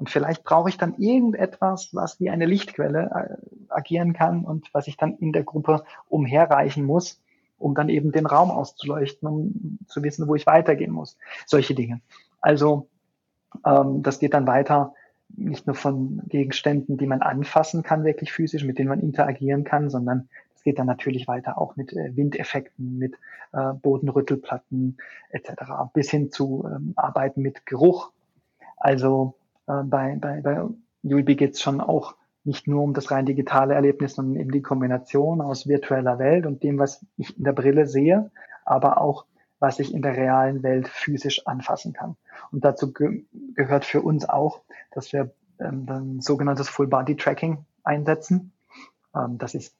Und vielleicht brauche ich dann irgendetwas, was wie eine Lichtquelle äh, agieren kann und was ich dann in der Gruppe umherreichen muss, um dann eben den Raum auszuleuchten, um zu wissen, wo ich weitergehen muss. Solche Dinge. Also ähm, das geht dann weiter nicht nur von Gegenständen, die man anfassen kann, wirklich physisch, mit denen man interagieren kann, sondern es geht dann natürlich weiter auch mit äh, Windeffekten, mit äh, Bodenrüttelplatten etc. bis hin zu ähm, Arbeiten mit Geruch. Also äh, bei, bei, bei ULB geht es schon auch nicht nur um das rein digitale Erlebnis, sondern eben die Kombination aus virtueller Welt und dem, was ich in der Brille sehe, aber auch was ich in der realen Welt physisch anfassen kann. Und dazu ge gehört für uns auch, dass wir ähm, dann sogenanntes Full Body Tracking einsetzen. Ähm, das ist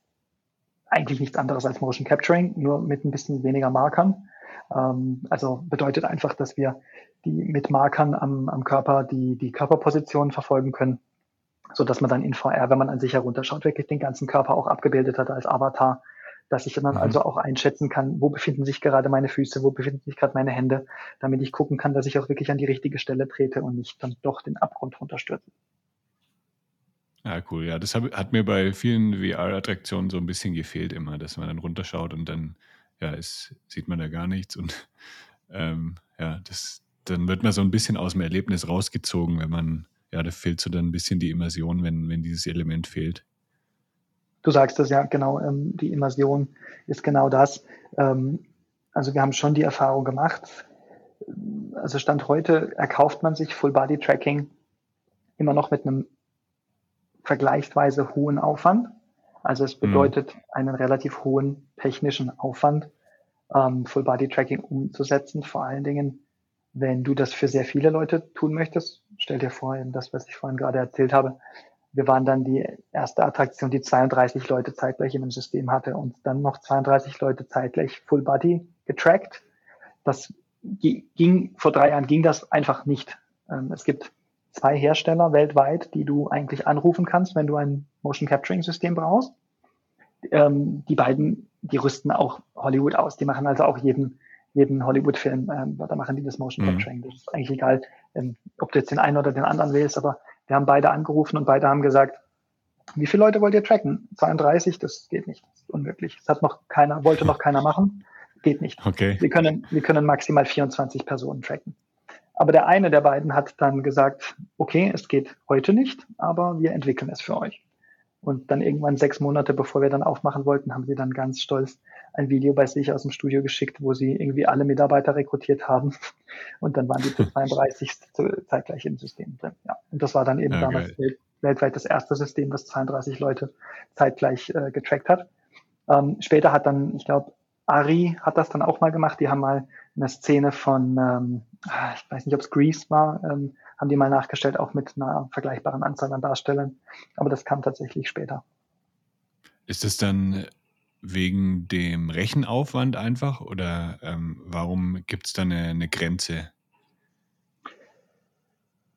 eigentlich nichts anderes als Motion Capturing, nur mit ein bisschen weniger Markern. Ähm, also bedeutet einfach, dass wir die mit Markern am, am Körper die, die Körperposition verfolgen können, so dass man dann in VR, wenn man an sich herunterschaut, wirklich den ganzen Körper auch abgebildet hat als Avatar dass ich dann mhm. also auch einschätzen kann, wo befinden sich gerade meine Füße, wo befinden sich gerade meine Hände, damit ich gucken kann, dass ich auch wirklich an die richtige Stelle trete und nicht dann doch den Abgrund runterstürze. Ja, cool. Ja, das hab, hat mir bei vielen VR-Attraktionen so ein bisschen gefehlt immer, dass man dann runterschaut und dann ja, ist, sieht man da gar nichts und ähm, ja, das, dann wird man so ein bisschen aus dem Erlebnis rausgezogen, wenn man, ja, da fehlt so dann ein bisschen die Immersion, wenn, wenn dieses Element fehlt. Du sagst das ja genau, ähm, die Immersion ist genau das. Ähm, also wir haben schon die Erfahrung gemacht. Also Stand heute erkauft man sich Full Body Tracking immer noch mit einem vergleichsweise hohen Aufwand. Also es mhm. bedeutet mhm. einen relativ hohen technischen Aufwand, ähm, Full Body Tracking umzusetzen. Vor allen Dingen, wenn du das für sehr viele Leute tun möchtest. Stell dir vor, das, was ich vorhin gerade erzählt habe, wir waren dann die erste Attraktion, die 32 Leute zeitgleich in einem System hatte und dann noch 32 Leute zeitgleich Full Body getrackt. Das ging, vor drei Jahren ging das einfach nicht. Ähm, es gibt zwei Hersteller weltweit, die du eigentlich anrufen kannst, wenn du ein Motion Capturing System brauchst. Ähm, die beiden, die rüsten auch Hollywood aus. Die machen also auch jeden, jeden Hollywood-Film, ähm, da machen die das Motion mhm. Capturing. Das ist eigentlich egal, ob du jetzt den einen oder den anderen wählst, aber wir haben beide angerufen und beide haben gesagt, wie viele Leute wollt ihr tracken? 32, das geht nicht, das ist unmöglich. Das hat noch keiner, wollte noch keiner machen, geht nicht. Okay. Wir können, wir können maximal 24 Personen tracken. Aber der eine der beiden hat dann gesagt, okay, es geht heute nicht, aber wir entwickeln es für euch. Und dann irgendwann sechs Monate, bevor wir dann aufmachen wollten, haben sie dann ganz stolz ein Video bei sich aus dem Studio geschickt, wo sie irgendwie alle Mitarbeiter rekrutiert haben. Und dann waren die zu 32 zeitgleich im System drin. Ja. Und das war dann eben okay. damals weltweit das erste System, das 32 Leute zeitgleich äh, getrackt hat. Ähm, später hat dann, ich glaube, Ari hat das dann auch mal gemacht. Die haben mal eine Szene von, ähm, ah, ich weiß nicht, ob es Grease war, ähm, haben die mal nachgestellt, auch mit einer vergleichbaren Anzahl an Darstellern. Aber das kam tatsächlich später. Ist es dann wegen dem Rechenaufwand einfach oder ähm, warum gibt es da eine, eine Grenze?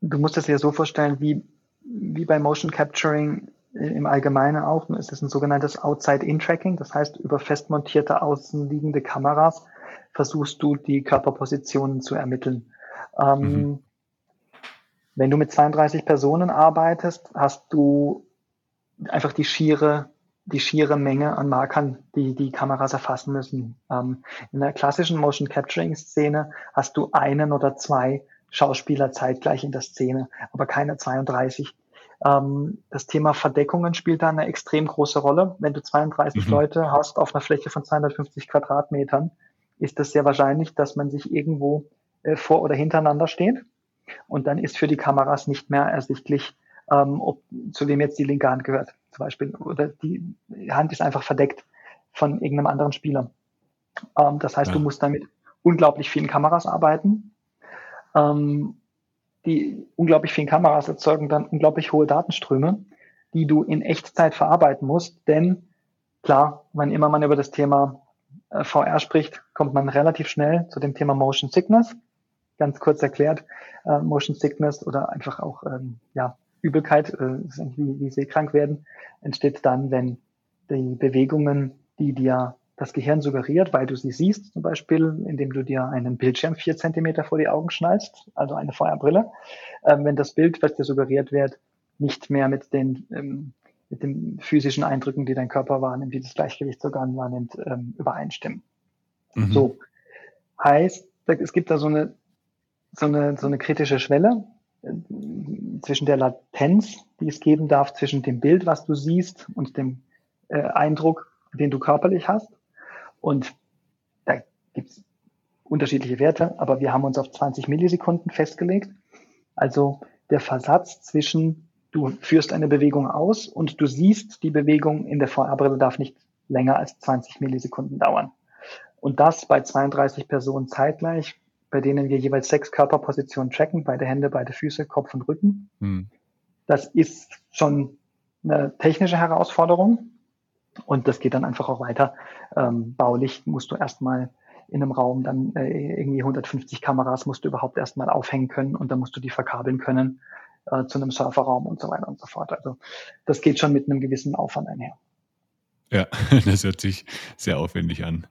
Du musst es dir so vorstellen, wie, wie bei Motion Capturing im Allgemeinen auch. Es ist ein sogenanntes Outside-In-Tracking. Das heißt, über fest montierte außenliegende Kameras versuchst du die Körperpositionen zu ermitteln. Ähm, mhm. Wenn du mit 32 Personen arbeitest, hast du einfach die schiere, die schiere Menge an Markern, die die Kameras erfassen müssen. Ähm, in der klassischen Motion Capturing Szene hast du einen oder zwei Schauspieler zeitgleich in der Szene, aber keine 32. Ähm, das Thema Verdeckungen spielt da eine extrem große Rolle. Wenn du 32 mhm. Leute hast auf einer Fläche von 250 Quadratmetern, ist es sehr wahrscheinlich, dass man sich irgendwo äh, vor oder hintereinander steht. Und dann ist für die Kameras nicht mehr ersichtlich, ähm, ob, zu wem jetzt die linke Hand gehört, zum Beispiel. Oder die Hand ist einfach verdeckt von irgendeinem anderen Spieler. Ähm, das heißt, ja. du musst dann mit unglaublich vielen Kameras arbeiten. Ähm, die unglaublich vielen Kameras erzeugen dann unglaublich hohe Datenströme, die du in Echtzeit verarbeiten musst. Denn klar, wann immer man über das Thema äh, VR spricht, kommt man relativ schnell zu dem Thema Motion Sickness. Ganz kurz erklärt, äh, Motion Sickness oder einfach auch ähm, ja, Übelkeit, äh, wie, wie seekrank werden, entsteht dann, wenn die Bewegungen, die dir das Gehirn suggeriert, weil du sie siehst, zum Beispiel, indem du dir einen Bildschirm vier Zentimeter vor die Augen schnallst, also eine Feuerbrille, ähm, wenn das Bild, was dir suggeriert wird, nicht mehr mit den ähm, mit den physischen Eindrücken, die dein Körper wahrnimmt, die das Gleichgewichtsorgan wahrnimmt, ähm, übereinstimmen. Mhm. So heißt, es gibt da so eine so eine so eine kritische Schwelle äh, zwischen der Latenz, die es geben darf, zwischen dem Bild, was du siehst, und dem äh, Eindruck, den du körperlich hast. Und da gibt's unterschiedliche Werte, aber wir haben uns auf 20 Millisekunden festgelegt. Also der Versatz zwischen Du führst eine Bewegung aus und du siehst die Bewegung in der VR-Brille darf nicht länger als 20 Millisekunden dauern. Und das bei 32 Personen zeitgleich, bei denen wir jeweils sechs Körperpositionen tracken, beide Hände, beide Füße, Kopf und Rücken. Hm. Das ist schon eine technische Herausforderung. Und das geht dann einfach auch weiter. Ähm, baulich musst du erstmal in einem Raum dann äh, irgendwie 150 Kameras musst du überhaupt erstmal aufhängen können und dann musst du die verkabeln können äh, zu einem Surferraum und so weiter und so fort. Also das geht schon mit einem gewissen Aufwand einher. Ja, das hört sich sehr aufwendig an.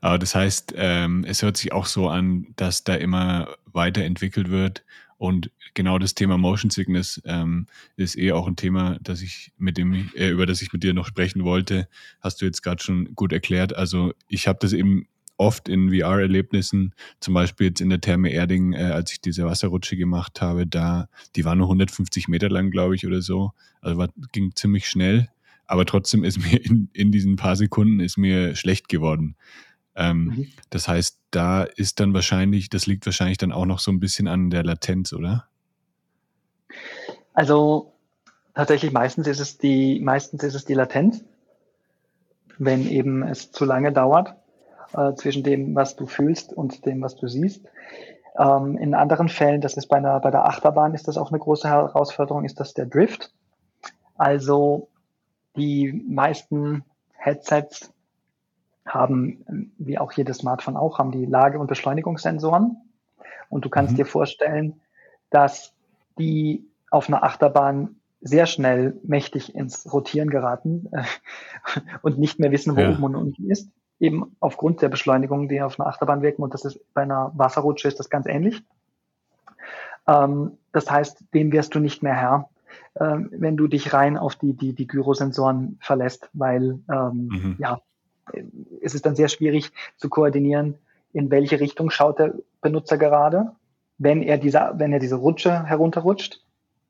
Aber das heißt, ähm, es hört sich auch so an, dass da immer weiterentwickelt wird. Und genau das Thema Motion Sickness ähm, ist eh auch ein Thema, das ich mit dem, äh, über das ich mit dir noch sprechen wollte. Hast du jetzt gerade schon gut erklärt. Also ich habe das eben oft in VR-Erlebnissen, zum Beispiel jetzt in der Therme Erding, äh, als ich diese Wasserrutsche gemacht habe, da, die war nur 150 Meter lang, glaube ich, oder so. Also war, ging ziemlich schnell, aber trotzdem ist mir in, in diesen paar Sekunden ist mir schlecht geworden. Ähm, mhm. Das heißt, da ist dann wahrscheinlich, das liegt wahrscheinlich dann auch noch so ein bisschen an der Latenz, oder? Also tatsächlich meistens ist es die, meistens ist es die Latenz, wenn eben es zu lange dauert äh, zwischen dem, was du fühlst und dem, was du siehst. Ähm, in anderen Fällen, das ist bei, einer, bei der Achterbahn, ist das auch eine große Herausforderung, ist das der Drift. Also die meisten Headsets haben, wie auch jedes Smartphone auch, haben die Lage- und Beschleunigungssensoren. Und du kannst mhm. dir vorstellen, dass die auf einer Achterbahn sehr schnell mächtig ins Rotieren geraten äh, und nicht mehr wissen, wo ja. oben und unten ist eben aufgrund der Beschleunigung, die auf einer Achterbahn wirken. Und das ist bei einer Wasserrutsche ist das ganz ähnlich. Ähm, das heißt, dem wirst du nicht mehr Herr, ähm, wenn du dich rein auf die, die, die Gyrosensoren verlässt, weil ähm, mhm. ja, es ist dann sehr schwierig zu koordinieren, in welche Richtung schaut der Benutzer gerade, wenn er diese, wenn er diese Rutsche herunterrutscht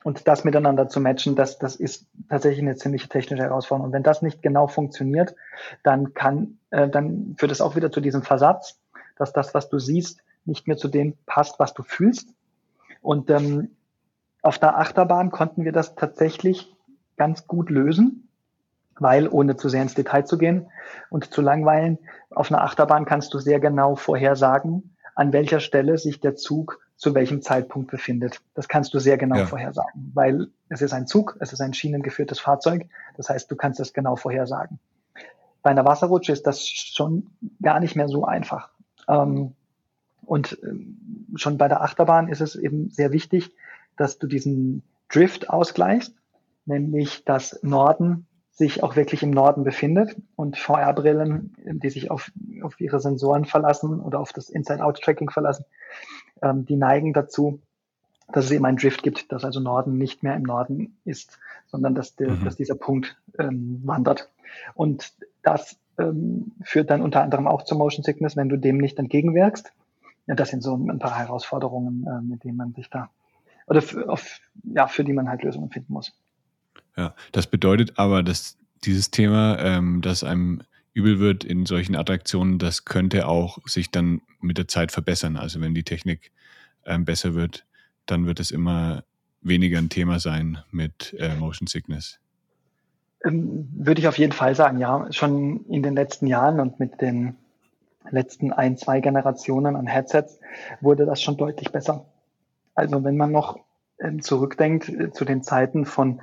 und das miteinander zu matchen, das, das ist tatsächlich eine ziemliche technische Herausforderung. Und wenn das nicht genau funktioniert, dann kann, äh, dann führt es auch wieder zu diesem Versatz, dass das, was du siehst, nicht mehr zu dem passt, was du fühlst. Und ähm, auf der Achterbahn konnten wir das tatsächlich ganz gut lösen, weil ohne zu sehr ins Detail zu gehen und zu langweilen, auf einer Achterbahn kannst du sehr genau vorhersagen, an welcher Stelle sich der Zug zu welchem Zeitpunkt befindet. Das kannst du sehr genau ja. vorhersagen, weil es ist ein Zug, es ist ein schienengeführtes Fahrzeug. Das heißt, du kannst es genau vorhersagen. Bei einer Wasserrutsche ist das schon gar nicht mehr so einfach. Ähm, und ähm, schon bei der Achterbahn ist es eben sehr wichtig, dass du diesen Drift ausgleichst, nämlich dass Norden sich auch wirklich im Norden befindet und VR-Brillen, die sich auf, auf ihre Sensoren verlassen oder auf das Inside-Out-Tracking verlassen, ähm, die neigen dazu, dass es eben einen Drift gibt, dass also Norden nicht mehr im Norden ist, sondern dass, der, mhm. dass dieser Punkt ähm, wandert. Und das ähm, führt dann unter anderem auch zur Motion Sickness, wenn du dem nicht entgegenwirkst. Ja, das sind so ein paar Herausforderungen, äh, mit denen man sich da oder für, auf, ja, für die man halt Lösungen finden muss. Ja, das bedeutet aber, dass dieses Thema, ähm, dass einem übel wird in solchen Attraktionen, das könnte auch sich dann mit der Zeit verbessern. Also wenn die Technik ähm, besser wird, dann wird es immer weniger ein Thema sein mit äh, Motion Sickness. Ähm, würde ich auf jeden Fall sagen, ja. Schon in den letzten Jahren und mit den letzten ein, zwei Generationen an Headsets wurde das schon deutlich besser. Also wenn man noch ähm, zurückdenkt äh, zu den Zeiten von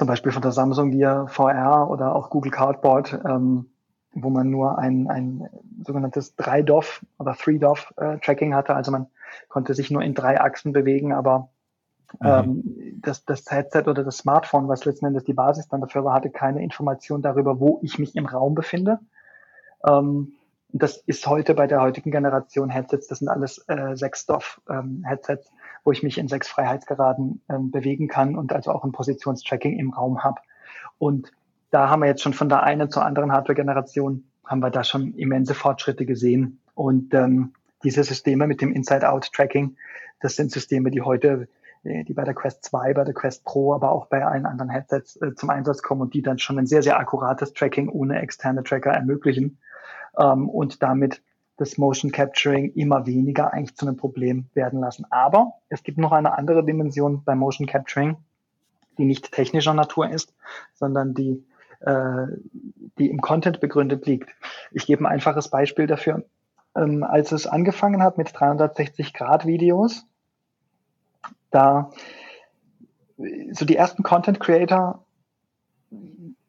zum Beispiel von der Samsung Gear VR oder auch Google Cardboard, ähm, wo man nur ein, ein sogenanntes 3DOF oder 3DOF äh, Tracking hatte. Also man konnte sich nur in drei Achsen bewegen, aber mhm. ähm, das, das Headset oder das Smartphone, was letzten Endes die Basis dann dafür war, hatte keine Information darüber, wo ich mich im Raum befinde. Ähm, das ist heute bei der heutigen Generation Headsets, das sind alles äh, 6DOF-Headsets, ähm, wo ich mich in sechs Freiheitsgeraden ähm, bewegen kann und also auch ein Positionstracking im Raum habe. Und da haben wir jetzt schon von der einen zur anderen Hardware-Generation, haben wir da schon immense Fortschritte gesehen. Und ähm, diese Systeme mit dem Inside-Out-Tracking, das sind Systeme, die heute, äh, die bei der Quest 2, bei der Quest Pro, aber auch bei allen anderen Headsets äh, zum Einsatz kommen und die dann schon ein sehr, sehr akkurates Tracking ohne externe Tracker ermöglichen ähm, und damit das Motion Capturing immer weniger eigentlich zu einem Problem werden lassen. Aber es gibt noch eine andere Dimension beim Motion Capturing, die nicht technischer Natur ist, sondern die, äh, die im Content begründet liegt. Ich gebe ein einfaches Beispiel dafür. Ähm, als es angefangen hat mit 360-Grad-Videos, da so die ersten Content Creator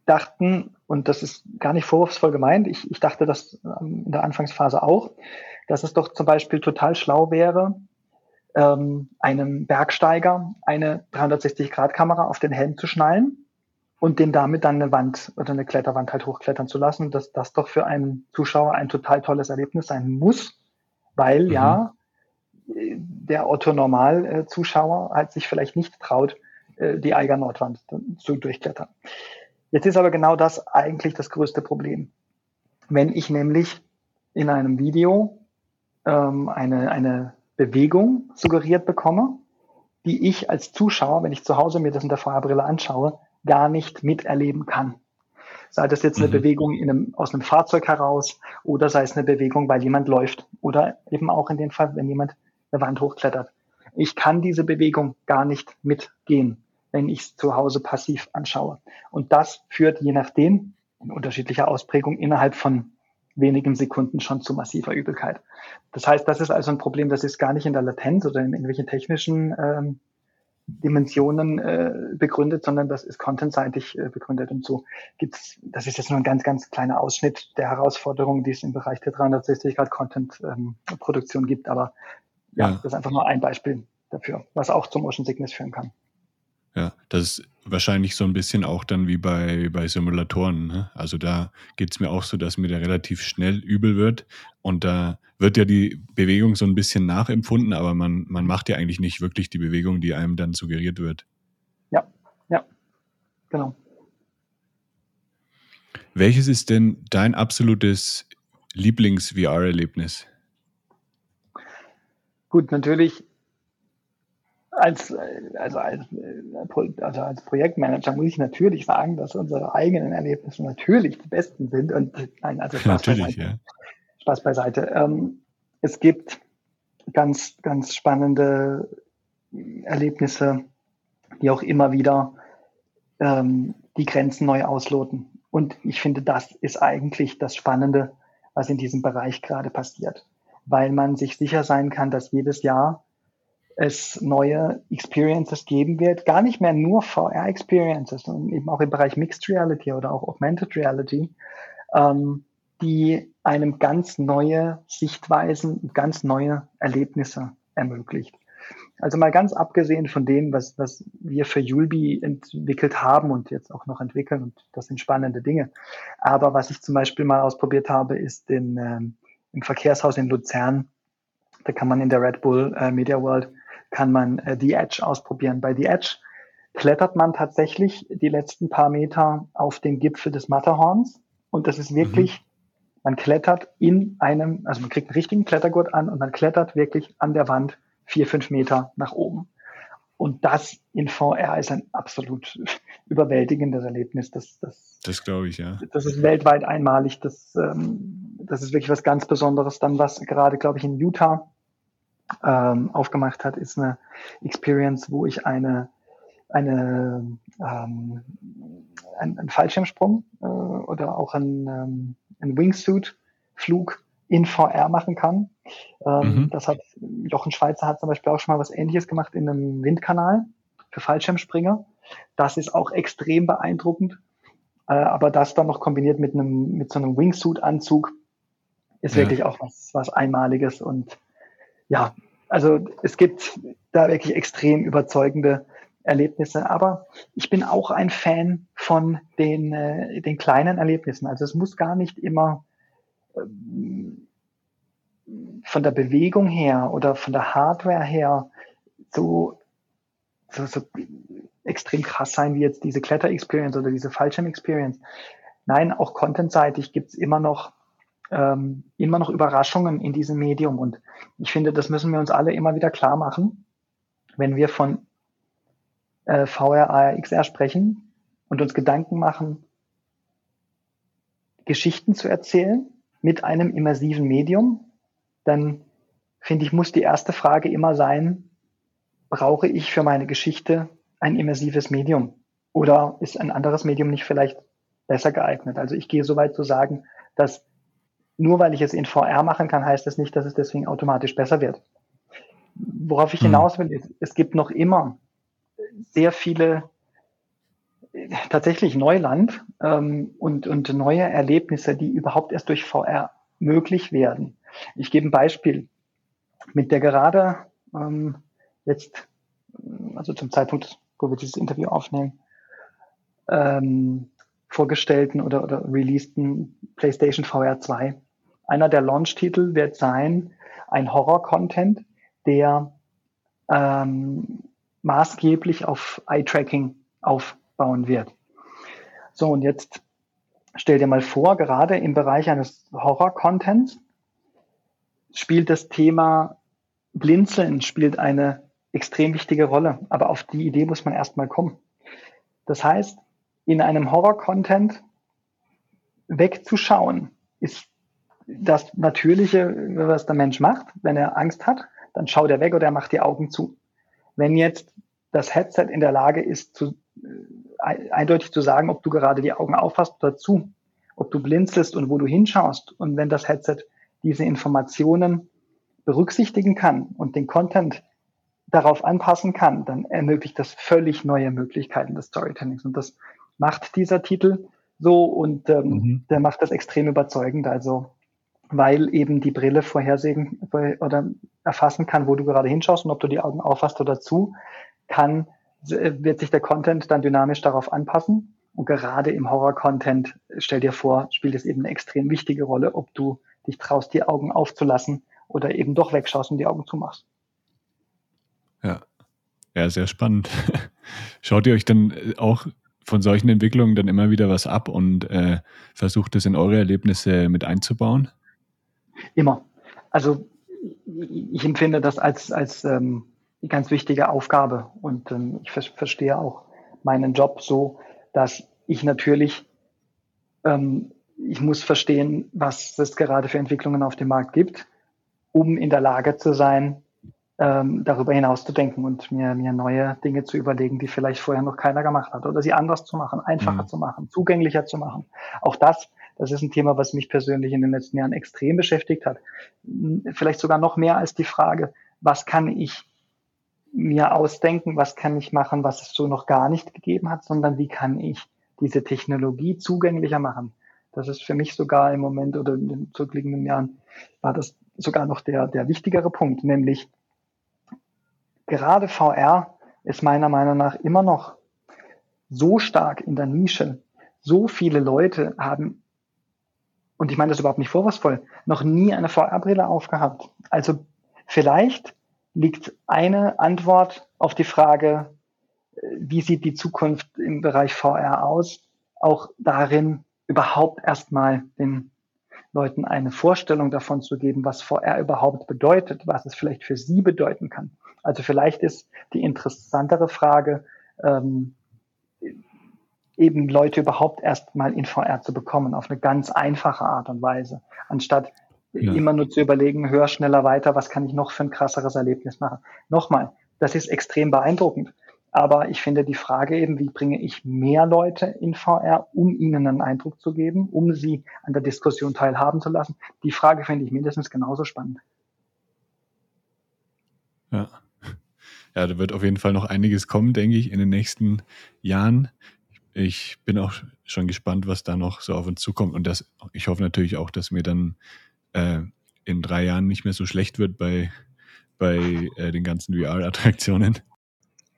dachten, und das ist gar nicht vorwurfsvoll gemeint, ich, ich dachte das ähm, in der Anfangsphase auch, dass es doch zum Beispiel total schlau wäre, ähm, einem Bergsteiger eine 360-Grad-Kamera auf den Helm zu schnallen und den damit dann eine Wand oder eine Kletterwand halt hochklettern zu lassen, dass das doch für einen Zuschauer ein total tolles Erlebnis sein muss, weil mhm. ja der Otto-Normal-Zuschauer halt sich vielleicht nicht traut, äh, die Eiger Nordwand zu durchklettern. Jetzt ist aber genau das eigentlich das größte Problem. Wenn ich nämlich in einem Video ähm, eine, eine Bewegung suggeriert bekomme, die ich als Zuschauer, wenn ich zu Hause mir das in der Fahrbrille anschaue, gar nicht miterleben kann. Sei das jetzt eine mhm. Bewegung in einem, aus einem Fahrzeug heraus oder sei es eine Bewegung, weil jemand läuft oder eben auch in dem Fall, wenn jemand eine Wand hochklettert. Ich kann diese Bewegung gar nicht mitgehen wenn ich es zu Hause passiv anschaue. Und das führt je nachdem in unterschiedlicher Ausprägung innerhalb von wenigen Sekunden schon zu massiver Übelkeit. Das heißt, das ist also ein Problem, das ist gar nicht in der Latenz oder in irgendwelchen technischen ähm, Dimensionen äh, begründet, sondern das ist contentseitig äh, begründet. Und so gibt's, das ist jetzt nur ein ganz, ganz kleiner Ausschnitt der Herausforderungen, die es im Bereich der 360 Grad Content-Produktion ähm, gibt. Aber ja, ja, das ist einfach nur ein Beispiel dafür, was auch zum Motion Sickness führen kann. Ja, das ist wahrscheinlich so ein bisschen auch dann wie bei, bei Simulatoren. Ne? Also da geht es mir auch so, dass mir da relativ schnell übel wird. Und da wird ja die Bewegung so ein bisschen nachempfunden, aber man, man macht ja eigentlich nicht wirklich die Bewegung, die einem dann suggeriert wird. Ja, ja, genau. Welches ist denn dein absolutes Lieblings-VR-Erlebnis? Gut, natürlich als, also als, also als Projektmanager muss ich natürlich sagen, dass unsere eigenen Erlebnisse natürlich die besten sind. Und nein, also Spaß natürlich, beiseite. Ja. Spaß beiseite. Ähm, es gibt ganz, ganz spannende Erlebnisse, die auch immer wieder ähm, die Grenzen neu ausloten. Und ich finde, das ist eigentlich das Spannende, was in diesem Bereich gerade passiert. Weil man sich sicher sein kann, dass jedes Jahr es neue Experiences geben wird. Gar nicht mehr nur VR-Experiences, sondern eben auch im Bereich Mixed Reality oder auch Augmented Reality, ähm, die einem ganz neue Sichtweisen, ganz neue Erlebnisse ermöglicht. Also mal ganz abgesehen von dem, was, was wir für Julbi entwickelt haben und jetzt auch noch entwickeln, und das sind spannende Dinge. Aber was ich zum Beispiel mal ausprobiert habe, ist in, ähm, im Verkehrshaus in Luzern. Da kann man in der Red Bull äh, Media World, kann man äh, The Edge ausprobieren. Bei The Edge klettert man tatsächlich die letzten paar Meter auf den Gipfel des Matterhorns. Und das ist wirklich, mhm. man klettert in einem, also man kriegt einen richtigen Klettergurt an und man klettert wirklich an der Wand vier, fünf Meter nach oben. Und das in VR ist ein absolut überwältigendes Erlebnis. Das, das, das glaube ich, ja. Das ist weltweit einmalig. Das, ähm, das ist wirklich was ganz Besonderes. Dann, was gerade, glaube ich, in Utah ähm, aufgemacht hat, ist eine Experience, wo ich eine, eine ähm, ein, ein Fallschirmsprung äh, oder auch ein, ähm, ein Wingsuit-Flug in VR machen kann. Ähm, mhm. Das hat Jochen Schweizer hat zum Beispiel auch schon mal was ähnliches gemacht in einem Windkanal für Fallschirmspringer. Das ist auch extrem beeindruckend. Äh, aber das dann noch kombiniert mit einem, mit so einem Wingsuit-Anzug ist ja. wirklich auch was, was Einmaliges. Und ja, also es gibt da wirklich extrem überzeugende Erlebnisse. Aber ich bin auch ein Fan von den, äh, den kleinen Erlebnissen. Also es muss gar nicht immer ähm, von der Bewegung her oder von der Hardware her so, so, so extrem krass sein wie jetzt diese Kletter-Experience oder diese Fallschirm-Experience. Nein, auch contentseitig gibt's immer noch ähm, immer noch Überraschungen in diesem Medium. Und ich finde, das müssen wir uns alle immer wieder klar machen, wenn wir von äh, VR, AR, XR sprechen und uns Gedanken machen, Geschichten zu erzählen mit einem immersiven Medium, dann finde ich, muss die erste Frage immer sein, brauche ich für meine Geschichte ein immersives Medium? Oder ist ein anderes Medium nicht vielleicht besser geeignet? Also ich gehe so weit zu sagen, dass nur weil ich es in VR machen kann, heißt das nicht, dass es deswegen automatisch besser wird. Worauf ich hm. hinaus will, ist, es gibt noch immer sehr viele tatsächlich Neuland ähm, und, und neue Erlebnisse, die überhaupt erst durch VR möglich werden. Ich gebe ein Beispiel. Mit der gerade ähm, jetzt, also zum Zeitpunkt, wo wir dieses Interview aufnehmen, ähm, vorgestellten oder, oder releaseden PlayStation VR 2. Einer der Launch-Titel wird sein ein Horror-Content, der ähm, maßgeblich auf Eye-Tracking aufbauen wird. So, und jetzt stell dir mal vor, gerade im Bereich eines Horror-Contents spielt das Thema Blinzeln spielt eine extrem wichtige Rolle. Aber auf die Idee muss man erstmal kommen. Das heißt, in einem Horror-Content wegzuschauen, ist das Natürliche, was der Mensch macht. Wenn er Angst hat, dann schaut er weg oder er macht die Augen zu. Wenn jetzt das Headset in der Lage ist, zu, äh, eindeutig zu sagen, ob du gerade die Augen aufhast oder zu, ob du blinzelst und wo du hinschaust, und wenn das Headset diese Informationen berücksichtigen kann und den Content darauf anpassen kann, dann ermöglicht das völlig neue Möglichkeiten des Storytellings. Und das macht dieser Titel so und ähm, mhm. der macht das extrem überzeugend. Also weil eben die Brille vorhersehen oder erfassen kann, wo du gerade hinschaust und ob du die Augen aufhast oder zu, kann, wird sich der Content dann dynamisch darauf anpassen. Und gerade im Horror-Content, stell dir vor, spielt es eben eine extrem wichtige Rolle, ob du dich traust, die Augen aufzulassen oder eben doch wegschaust und die Augen zumachst. Ja, ja, sehr spannend. Schaut ihr euch dann auch von solchen Entwicklungen dann immer wieder was ab und äh, versucht es in eure Erlebnisse mit einzubauen? Immer. Also ich empfinde das als, als ähm, ganz wichtige Aufgabe und ähm, ich ver verstehe auch meinen Job so, dass ich natürlich, ähm, ich muss verstehen, was es gerade für Entwicklungen auf dem Markt gibt, um in der Lage zu sein, ähm, darüber hinaus zu denken und mir, mir neue Dinge zu überlegen, die vielleicht vorher noch keiner gemacht hat oder sie anders zu machen, einfacher mhm. zu machen, zugänglicher zu machen. Auch das das ist ein Thema, was mich persönlich in den letzten Jahren extrem beschäftigt hat. Vielleicht sogar noch mehr als die Frage, was kann ich mir ausdenken, was kann ich machen, was es so noch gar nicht gegeben hat, sondern wie kann ich diese Technologie zugänglicher machen? Das ist für mich sogar im Moment oder in den zurückliegenden Jahren war das sogar noch der, der wichtigere Punkt, nämlich gerade VR ist meiner Meinung nach immer noch so stark in der Nische. So viele Leute haben, und ich meine das überhaupt nicht vorwurfsvoll, noch nie eine VR-Brille aufgehabt. Also vielleicht liegt eine Antwort auf die Frage, äh, wie sieht die Zukunft im Bereich VR aus, auch darin, überhaupt erstmal den Leuten eine Vorstellung davon zu geben, was VR überhaupt bedeutet, was es vielleicht für sie bedeuten kann. Also vielleicht ist die interessantere Frage, ähm, eben Leute überhaupt erstmal in VR zu bekommen, auf eine ganz einfache Art und Weise, anstatt ja. immer nur zu überlegen, höher, schneller, weiter, was kann ich noch für ein krasseres Erlebnis machen. Nochmal, das ist extrem beeindruckend. Aber ich finde die Frage eben, wie bringe ich mehr Leute in VR, um ihnen einen Eindruck zu geben, um sie an der Diskussion teilhaben zu lassen, die Frage finde ich mindestens genauso spannend. Ja. Ja, da wird auf jeden Fall noch einiges kommen, denke ich, in den nächsten Jahren. Ich bin auch schon gespannt, was da noch so auf uns zukommt. Und das, ich hoffe natürlich auch, dass mir dann äh, in drei Jahren nicht mehr so schlecht wird bei, bei äh, den ganzen VR-Attraktionen.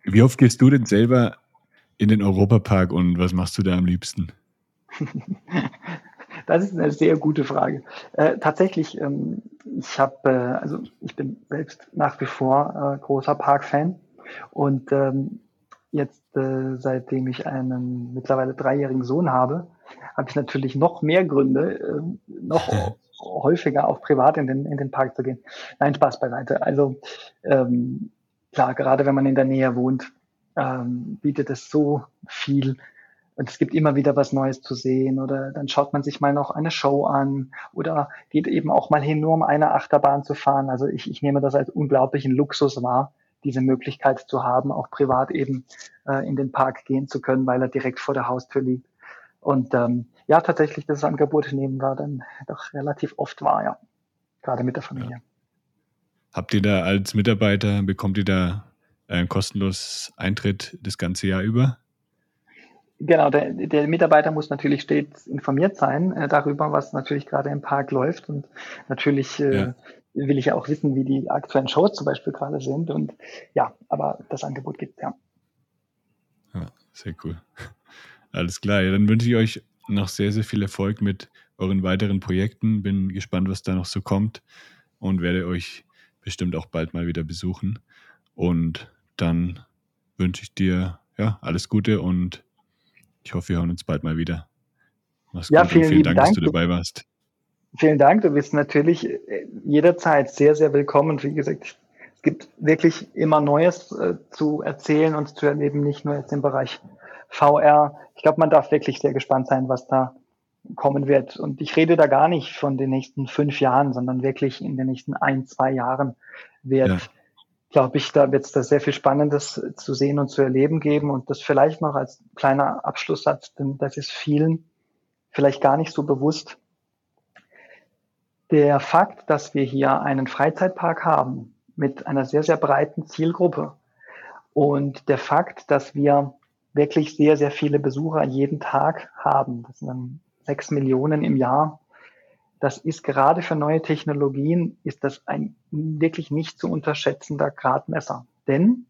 Wie oft gehst du denn selber in den Europapark und was machst du da am liebsten? Das ist eine sehr gute Frage. Äh, tatsächlich, ähm, ich habe, äh, also ich bin selbst nach wie vor äh, großer Park-Fan und ähm, jetzt, äh, seitdem ich einen mittlerweile dreijährigen Sohn habe, habe ich natürlich noch mehr Gründe, äh, noch häufiger auch privat in den, in den Park zu gehen. Nein, Spaß beiseite. Also ähm, klar, gerade wenn man in der Nähe wohnt, ähm, bietet es so viel. Und es gibt immer wieder was Neues zu sehen oder dann schaut man sich mal noch eine Show an oder geht eben auch mal hin, nur um eine Achterbahn zu fahren. Also ich, ich nehme das als unglaublichen Luxus wahr, diese Möglichkeit zu haben, auch privat eben äh, in den Park gehen zu können, weil er direkt vor der Haustür liegt. Und ähm, ja, tatsächlich, das Angebot nehmen wir dann doch relativ oft wahr, ja. Gerade mit der Familie. Ja. Habt ihr da als Mitarbeiter, bekommt ihr da einen kostenlos Eintritt das ganze Jahr über? Genau, der, der Mitarbeiter muss natürlich stets informiert sein äh, darüber, was natürlich gerade im Park läuft. Und natürlich äh, ja. Will ich ja auch wissen, wie die aktuellen Shows zum Beispiel gerade sind. Und ja, aber das Angebot gibt ja. Ja, sehr cool. Alles klar. Ja, dann wünsche ich euch noch sehr, sehr viel Erfolg mit euren weiteren Projekten. Bin gespannt, was da noch so kommt und werde euch bestimmt auch bald mal wieder besuchen. Und dann wünsche ich dir ja alles Gute und ich hoffe, wir hören uns bald mal wieder. Mach's ja, gut vielen, vielen Dank, Dank, dass du dabei warst. Vielen Dank. Du bist natürlich äh, jederzeit sehr, sehr willkommen. Wie gesagt, es gibt wirklich immer Neues äh, zu erzählen und zu erleben, nicht nur jetzt im Bereich VR. Ich glaube, man darf wirklich sehr gespannt sein, was da kommen wird. Und ich rede da gar nicht von den nächsten fünf Jahren, sondern wirklich in den nächsten ein, zwei Jahren wird, ja. glaube ich, da wird es da sehr viel Spannendes zu sehen und zu erleben geben. Und das vielleicht noch als kleiner Abschlusssatz, denn das ist vielen vielleicht gar nicht so bewusst. Der Fakt, dass wir hier einen Freizeitpark haben mit einer sehr, sehr breiten Zielgruppe und der Fakt, dass wir wirklich sehr, sehr viele Besucher jeden Tag haben. Das sind dann sechs Millionen im Jahr. Das ist gerade für neue Technologien, ist das ein wirklich nicht zu unterschätzender Gradmesser. Denn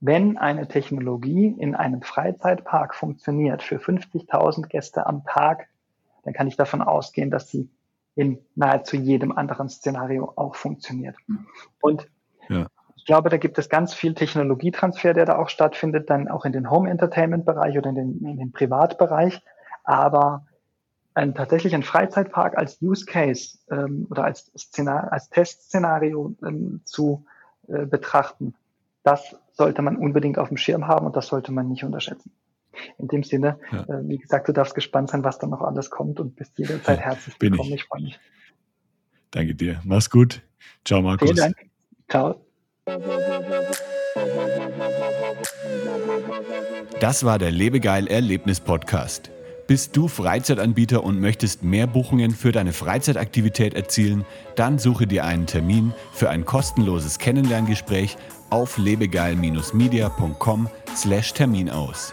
wenn eine Technologie in einem Freizeitpark funktioniert für 50.000 Gäste am Tag, dann kann ich davon ausgehen, dass sie in nahezu jedem anderen Szenario auch funktioniert. Und ja. ich glaube, da gibt es ganz viel Technologietransfer, der da auch stattfindet, dann auch in den Home Entertainment Bereich oder in den, in den Privatbereich. Aber ein, tatsächlich ein Freizeitpark als Use Case ähm, oder als, Szenar als Testszenario ähm, zu äh, betrachten, das sollte man unbedingt auf dem Schirm haben und das sollte man nicht unterschätzen. In dem Sinne, ja. äh, wie gesagt, du darfst gespannt sein, was da noch alles kommt und bist jederzeit herzlich Bin willkommen. Ich. ich freue mich. Danke dir. Mach's gut. Ciao, Markus. Vielen Dank. Ciao. Das war der Lebegeil Erlebnis Podcast. Bist du Freizeitanbieter und möchtest mehr Buchungen für deine Freizeitaktivität erzielen? Dann suche dir einen Termin für ein kostenloses Kennenlerngespräch auf lebegeil-media.com/termin aus.